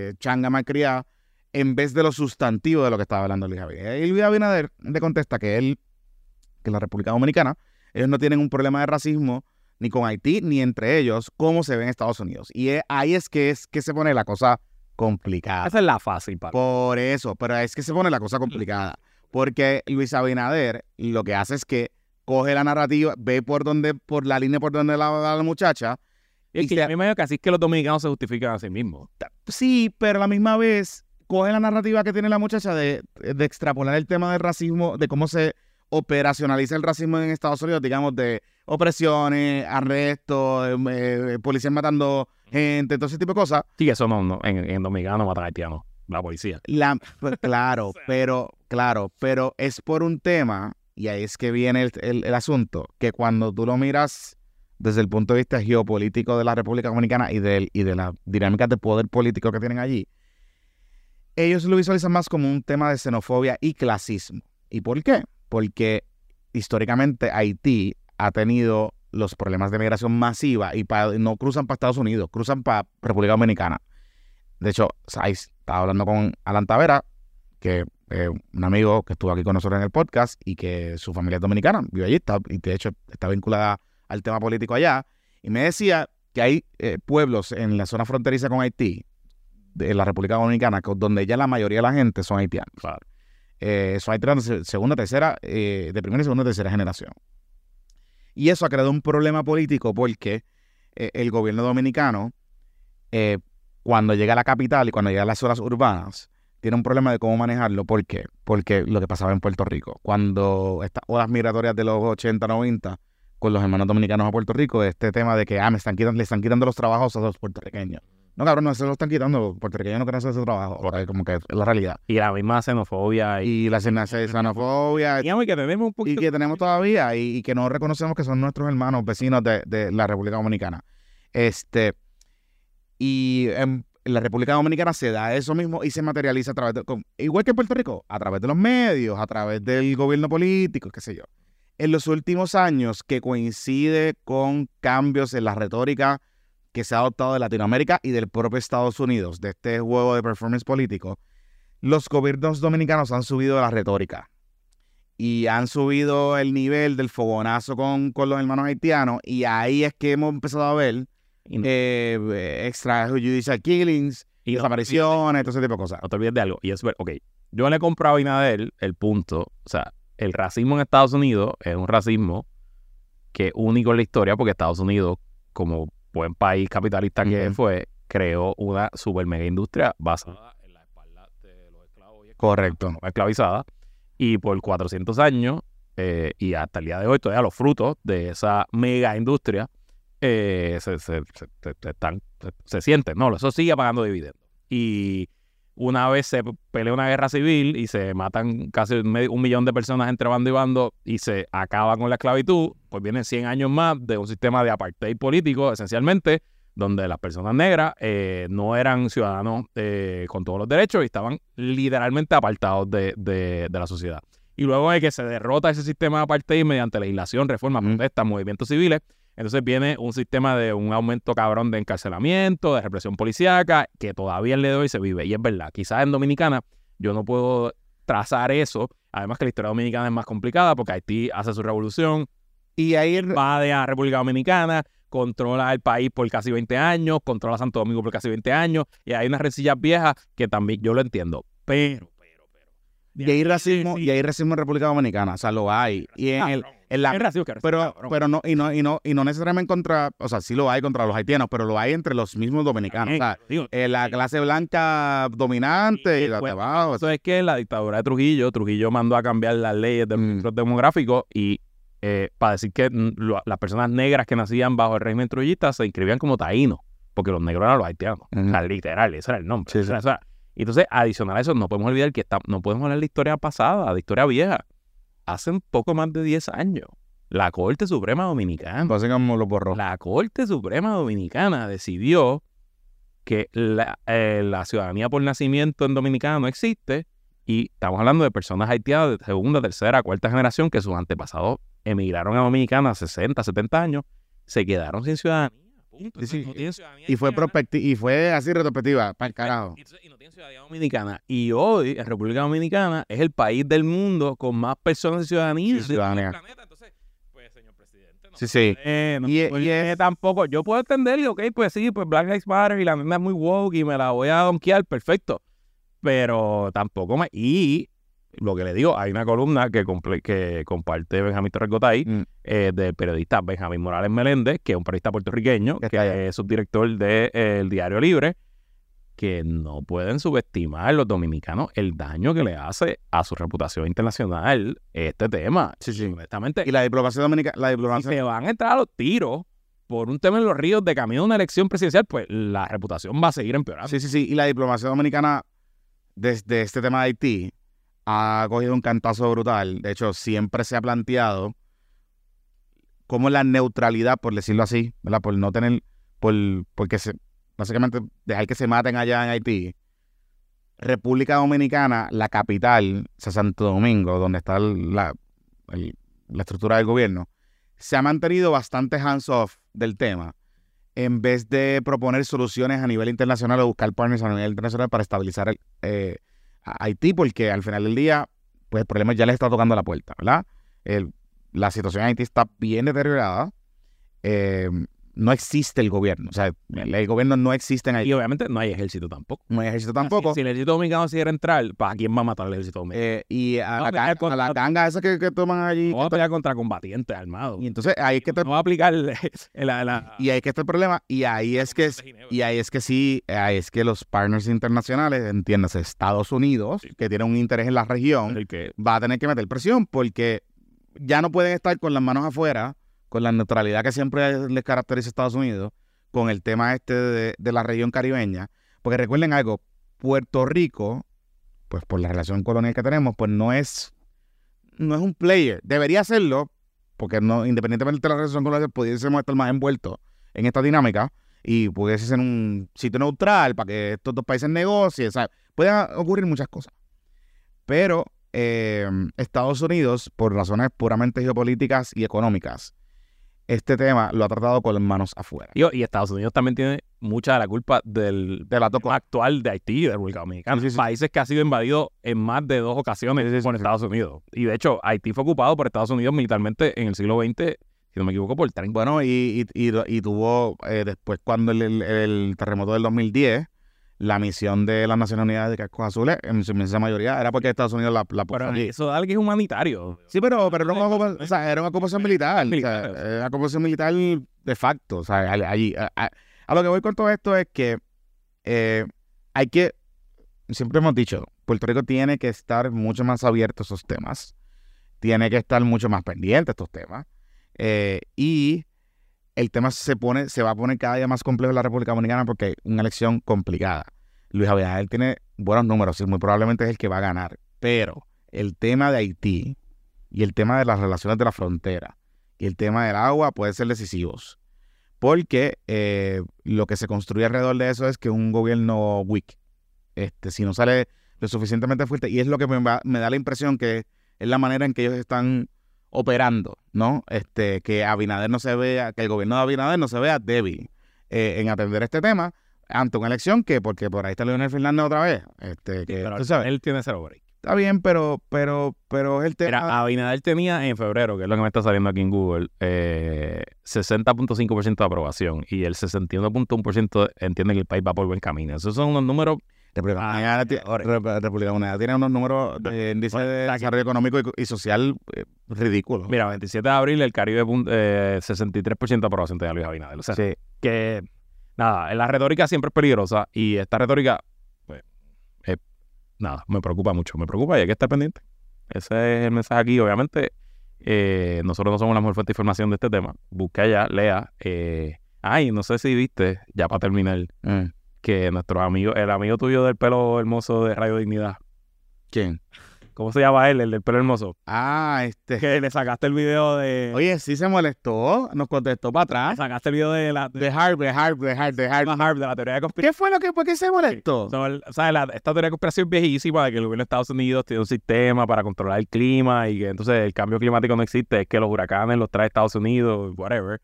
eh, changa malcriada, en vez de lo sustantivo de lo que estaba hablando Luis Abinader. Y Luis Abinader le contesta que él, que la República Dominicana, ellos no tienen un problema de racismo ni con Haití ni entre ellos, como se ve en Estados Unidos. Y es- ahí es que es que se pone la cosa complicada. Esa es la fácil, para Por eso, pero es que se pone la cosa complicada. Porque Luis Abinader lo que hace es que coge la narrativa, ve por donde, por la línea por donde la va la muchacha. Y es y que se- yo me imagino que así es que los dominicanos se justifican a sí mismos. Sí, pero a la misma vez coge la narrativa que tiene la muchacha de, de extrapolar el tema del racismo, de cómo se operacionaliza el racismo en Estados Unidos, digamos, de opresiones, arrestos, eh, eh, policías matando gente, todo ese tipo de cosas. Sí, eso no, no en, en dominicano matan haitianos, la policía. La, pues, claro, pero, claro, pero es por un tema, y ahí es que viene el, el- el asunto, que cuando tú lo miras desde el punto de vista geopolítico de la República Dominicana y, del, y de las dinámicas de poder político que tienen allí, ellos lo visualizan más como un tema de xenofobia y clasismo. ¿Y por qué? Porque históricamente Haití ha tenido los problemas de migración masiva y no cruzan para Estados Unidos, cruzan para República Dominicana. De hecho, ahí estaba hablando con Alan Tavera, que es un amigo que estuvo aquí con nosotros en el podcast y que su familia es dominicana, vive allí, y de hecho está vinculada al tema político allá. Y me decía que hay eh, pueblos en la zona fronteriza con Haití, de la República Dominicana, donde ya la mayoría de la gente son haitianos. Claro. Eh, son haitianos de segunda, tercera, eh, de primera y segunda tercera generación. Y eso ha creado un problema político porque eh, el gobierno dominicano, eh, cuando llega a la capital y cuando llega a las zonas urbanas, tiene un problema de cómo manejarlo. ¿Por qué? Porque lo que pasaba en Puerto Rico, cuando estas olas migratorias de los 80, 90, con los hermanos dominicanos a Puerto Rico, este tema de que ah, me están quitando, le están quitando los trabajos a los puertorriqueños. No, cabrón, no se lo están quitando. Los puertorriqueños no quieren hacer ese trabajo. O sea, como que es la realidad. Y la misma xenofobia. Y, Y la xenofobia digamos que tenemos un y poquito... que tenemos todavía y, y que no reconocemos que son nuestros hermanos vecinos de, de la República Dominicana. Este, y en la República Dominicana se da eso mismo y se materializa a través de, con- igual que en Puerto Rico, a través de los medios, a través del gobierno político, qué sé yo. En los últimos años, que coincide con cambios en la retórica que se ha adoptado de Latinoamérica y del propio Estados Unidos, de este juego de performance político, los gobiernos dominicanos han subido la retórica y han subido el nivel del fogonazo con, con los hermanos haitianos y ahí es que hemos empezado a ver eh, extrajudicial killings, y desapariciones, todo ese tipo de cosas. no te olvides de algo. Y es ver, ok, yo le he comprado a Inadel el punto, o sea, el racismo en Estados Unidos es un racismo que es único en la historia porque Estados Unidos, como buen país capitalista que fue, creó una super mega industria basada en la espalda de los esclavos y esclavas, Correcto. esclavizadas. Y por 400 años, eh, y hasta el día de hoy, todavía los frutos de esa mega industria eh, se, se- se- están, se, se sienten, ¿no? Eso sigue pagando dividendos. Y una vez se pelea una guerra civil y se matan casi un millón de personas entre bando y bando y se acaba con la esclavitud, pues vienen 100 años más de un sistema de apartheid político, esencialmente, donde las personas negras eh, no eran ciudadanos eh, con todos los derechos y estaban literalmente apartados de, de- de la sociedad. Y luego de que se derrota ese sistema de apartheid mediante legislación, reformas, protestas, movimientos civiles, entonces viene un sistema de un aumento cabrón de encarcelamiento, de represión policíaca, que todavía el día de hoy se vive. Y es verdad, quizás en Dominicana yo no puedo trazar eso. Además que la historia dominicana es más complicada porque Haití hace su revolución, Y ahí va de a República Dominicana, controla el país por casi 20 años, controla Santo Domingo por casi 20 años, y hay unas rencillas viejas que también yo lo entiendo. Pero, pero, pero. y hay racismo, y hay racismo en República Dominicana, o sea, lo hay. Y en, el, en la racismo que pero, cabrón. pero no, y no, y no, y no necesariamente contra, o sea, sí lo hay contra los haitianos, pero lo hay entre los mismos dominicanos. O sea, Digo, eh, la clase blanca dominante Y y la de abajo. Eso es que la dictadura de Trujillo, Trujillo mandó a cambiar las leyes del Mm. registro demográfico y eh, para decir que lo- las personas negras que nacían bajo el régimen trujillista se inscribían como taínos, porque los negros eran los haitianos. Ujú. O sea, literal, ese era el nombre. Sí, o sea, entonces, adicional a eso, no podemos olvidar que está- no podemos hablar de historia pasada, de historia vieja. Hace un poco más de 10 años, la Corte Suprema Dominicana como lo borró. la Corte Suprema Dominicana decidió que la, eh, la ciudadanía por nacimiento en Dominicana no existe y estamos hablando de personas haitianas de segunda, tercera, cuarta generación que sus antepasados emigraron a Dominicana a 60, 70 años, se quedaron sin ciudadanía. Punto. Sí, sí. Entonces, no tienen ciudadanía Y fue, y fue así retrospectiva, para el carajo. Y, entonces- y no tienen ciudadanía dominicana. Y hoy, en República Dominicana, es el país del mundo con más personas de ciudadanía. Sí, ciudadanía. planeta. Entonces, pues, señor presidente, no Sí, sí. eh, no Y- me y es- tampoco. Yo puedo entender, y ok, pues sí, pues Black Lives Matter y la nena es muy woke y me la voy a donkear, perfecto. Pero tampoco me. Y lo que le digo, hay una columna que, que comparte Benjamín Torres Gotay, Mm. eh, del periodista Benjamín Morales Meléndez, que es un periodista puertorriqueño, Que allá. es subdirector del Diario Libre, que no pueden subestimar los dominicanos el daño que le hace a su reputación internacional este tema. Sí, sí. Honestamente, Y la diplomacia dominicana, la si diplomacia, se van a entrar a los tiros por un tema en los ríos de camino a una elección presidencial, pues la reputación va a seguir empeorando. sí, sí, sí. Y la diplomacia dominicana, desde este tema de Haití, ha cogido un cantazo brutal. De hecho, siempre se ha planteado como la neutralidad, por decirlo así, ¿verdad? Por no tener, por, porque básicamente dejar que se maten allá en Haití. República Dominicana, la capital, o sea, Santo Domingo, donde está la, la estructura del gobierno, se ha mantenido bastante hands-off del tema en vez de proponer soluciones a nivel internacional o buscar partners a nivel internacional para estabilizar el, eh, Haití, porque al final del día, pues el problema ya le está tocando la puerta, ¿verdad? La situación en Haití está bien deteriorada. eh, no existe el gobierno, o sea, el, el gobierno no existe en Haití, Y obviamente no hay ejército tampoco. no hay ejército tampoco. Si, si el ejército dominicano decidiera entrar, ¿para quién va a matar al ejército dominicano? eh, y a, No, la, mira, ca- con- a la esa que, que toman allí. no va a pelear contra combatientes armados. Y entonces ahí es que está, no va a aplicar la, la- y ahí es que está el problema. Y ahí es que Y ahí es que sí, ahí es que los partners internacionales, entiéndase, Estados Unidos, Sí. que tiene un interés en la región, el que va a tener que meter presión porque ya no pueden estar con las manos afuera, con la neutralidad que siempre les caracteriza a Estados Unidos, con el tema este de, la región caribeña. Porque recuerden algo, Puerto Rico, pues por la relación colonial que tenemos, pues no es, no es un player. Debería serlo, porque no, independientemente de la relación colonial, pudiésemos estar más envueltos en esta dinámica. y pudiese ser un sitio neutral para que estos dos países negocien. Pueden ocurrir muchas cosas. Pero eh, Estados Unidos, por razones puramente geopolíticas y económicas, este tema lo ha tratado con las manos afuera. Y, y Estados Unidos también tiene mucha de la culpa del De la tema actual de Haití y de República Dominicana. Sí, sí, sí. Países que ha sido invadido en más de dos ocasiones por Estados Unidos. Y de hecho, Haití fue ocupado por Estados Unidos militarmente en el siglo XX, si no me equivoco, por 30 Bueno, y, y, y- y tuvo eh, después cuando el, el- el terremoto del 2010, la misión de las Naciones Unidas de Cascos Azules, en su inmensa mayoría, era porque Estados Unidos la, la puso Pero allí. eso da algo es humanitario. Sí, pero, pero era, una ocupa- o sea, era una ocupación militar. o sea, Militar. era una ocupación militar de facto. O sea, al- allí. A, a- a lo que voy con todo esto es que eh, hay que. Siempre hemos dicho, Puerto Rico tiene que estar mucho más abierto a esos temas. Tiene que estar mucho más pendiente a estos temas. eh, y el tema se pone, se va a poner cada día más complejo en la República Dominicana porque es una elección complicada. Luis Abinader tiene buenos números y muy probablemente es el que va a ganar. Pero el tema de Haití y el tema de las relaciones de la frontera y el tema del agua pueden ser decisivos. Porque eh, lo que se construye alrededor de eso es que un gobierno weak, este, si no sale lo suficientemente fuerte, y es lo que me, me da la impresión que es la manera en que ellos están operando, ¿no? Este, que Abinader no se vea, que el gobierno de Abinader no se vea débil eh, en atender este tema ante una elección que, porque por ahí está Leonel Fernández otra vez, este, que, Pero tú sabes, él tiene cero break. está bien, pero, pero, pero el tema. Mira, Abinader tenía en febrero, que es lo que me está saliendo aquí en Google, eh, 60.5% de aprobación y el 61.1% entiende que el país va por buen camino. Esos son unos números República Ah, Dominicana República Dominicana tiene unos números de índice Bueno, de desarrollo económico y, y social eh, ridículos. Mira, 27 de abril, el Caribe, eh, 63% de aprobación tenía Luis Abinader. O sea, Sí. que, nada, la retórica siempre es peligrosa y esta retórica, pues, eh, nada, me preocupa mucho. Me preocupa y hay que estar pendiente. Ese es el mensaje aquí. Obviamente, eh, nosotros no somos la mejor fuente de información de este tema. Busca allá, lea. Eh, ay, no sé si viste, ya para terminar, Mm. Que nuestro amigo, el amigo tuyo del pelo hermoso de Radio Dignidad, ¿Quién? ¿cómo se llama él, el del pelo hermoso? Ah, este. Que le sacaste el video de... Oye, sí se molestó, nos contestó para Le atrás. sacaste el video de la... De, Harvard, de Harvard, de Harvard, de la teoría de conspiración. ¿Qué fue lo que, por qué se molestó? So, el- o sea, la- esta teoría de conspiración es viejísima de que el gobierno de Estados Unidos tiene un sistema para controlar el clima y que entonces el cambio climático no existe, es que los huracanes los trae Estados Unidos, whatever.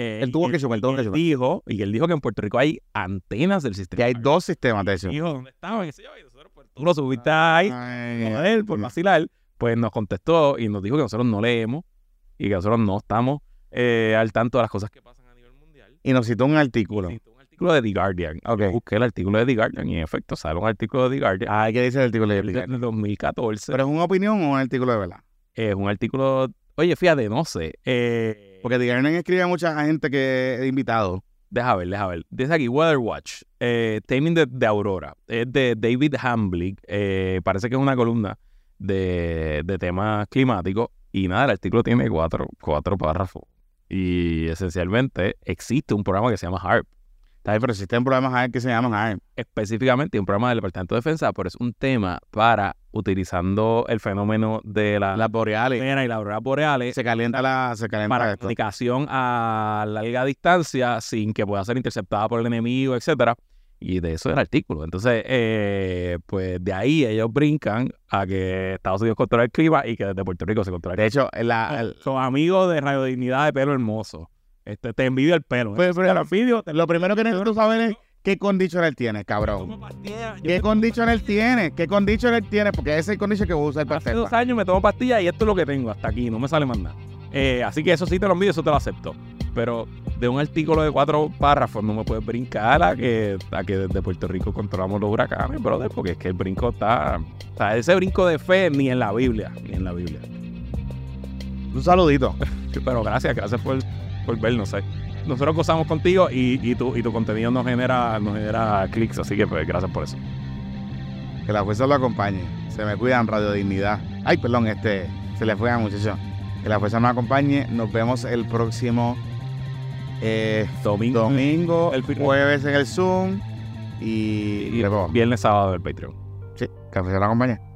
Eh, Él tuvo que él tuvo que él dijo, y él dijo que en Puerto Rico hay antenas del sistema. Que hay dos sistemas de eso. Dijo, ¿dónde estaban? Yo, y nosotros, pues, tú lo subiste ahí, Ay, joder, por vacilar, pues nos contestó y nos dijo que nosotros no leemos y que nosotros no estamos eh, al tanto de las cosas que pasan a nivel mundial. Y nos citó un artículo. Citó un artículo de The Guardian. Ok. Yo Busqué el artículo de The Guardian y en efecto sale un artículo de The Guardian Ah, ¿qué dice el artículo de del del 2014. ¿Pero es una opinión o un artículo de verdad? es un artículo, oye, fíjate, no sé. Eh, Porque The Guardian escribe a mucha gente que he invitado. Deja ver, deja ver. Dice aquí Weather Watch, eh, Taming de, de Aurora. Es de David Hamblick. eh, parece que es una columna de, de temas climáticos. Y nada, el artículo tiene cuatro, cuatro párrafos. Y esencialmente existe un programa que se llama HARP. Está pero existen problemas ahí que se llaman ARM. Específicamente un programa del Departamento de Defensa, pero es un tema para utilizando el fenómeno de la, Las boreales. y la aurora boreales Se calienta la, se calienta para esto. comunicación a larga distancia sin que pueda ser interceptada por el enemigo, etcétera. Y de eso es el artículo. Entonces, eh, pues de ahí ellos brincan a que Estados Unidos controla el clima y que desde Puerto Rico se controla el De hecho, la, el- Son amigos de Radio Dignidad de pelo hermoso. Este, te envidio el pelo. ¿eh? Pues, pero- Te lo envidio, te lo primero que necesito saber es qué conditioner tiene, cabrón. pastillas. ¿Qué conditioner tiene? ¿Qué conditioner tiene? Porque ese es el conditioner que voy a usar para Hace dos años me tomo pastillas y esto es lo que tengo hasta aquí, no me sale más nada. Eh, así que eso sí te lo envío, eso te lo acepto. Pero de un artículo de cuatro párrafos no me puedes brincar a que, a que desde Puerto Rico controlamos los huracanes, brother, porque es que el brinco está. O sea, ese brinco de fe ni en la Biblia, ni en la Biblia. Un saludito. Pero gracias, gracias por, por vernos. eh. Nosotros gozamos contigo y, y, tu, y tu contenido nos genera, nos genera clics, así que pues gracias por eso. Que la fuerza lo acompañe. Se me cuidan, Radio Dignidad. Ay, perdón, este, se le fue a muchacho. Que la fuerza nos acompañe. Nos vemos el próximo eh, Domingo, domingo, El jueves en el Zoom y, viernes, sábado del Patreon. sí, que la fuerza lo acompañe.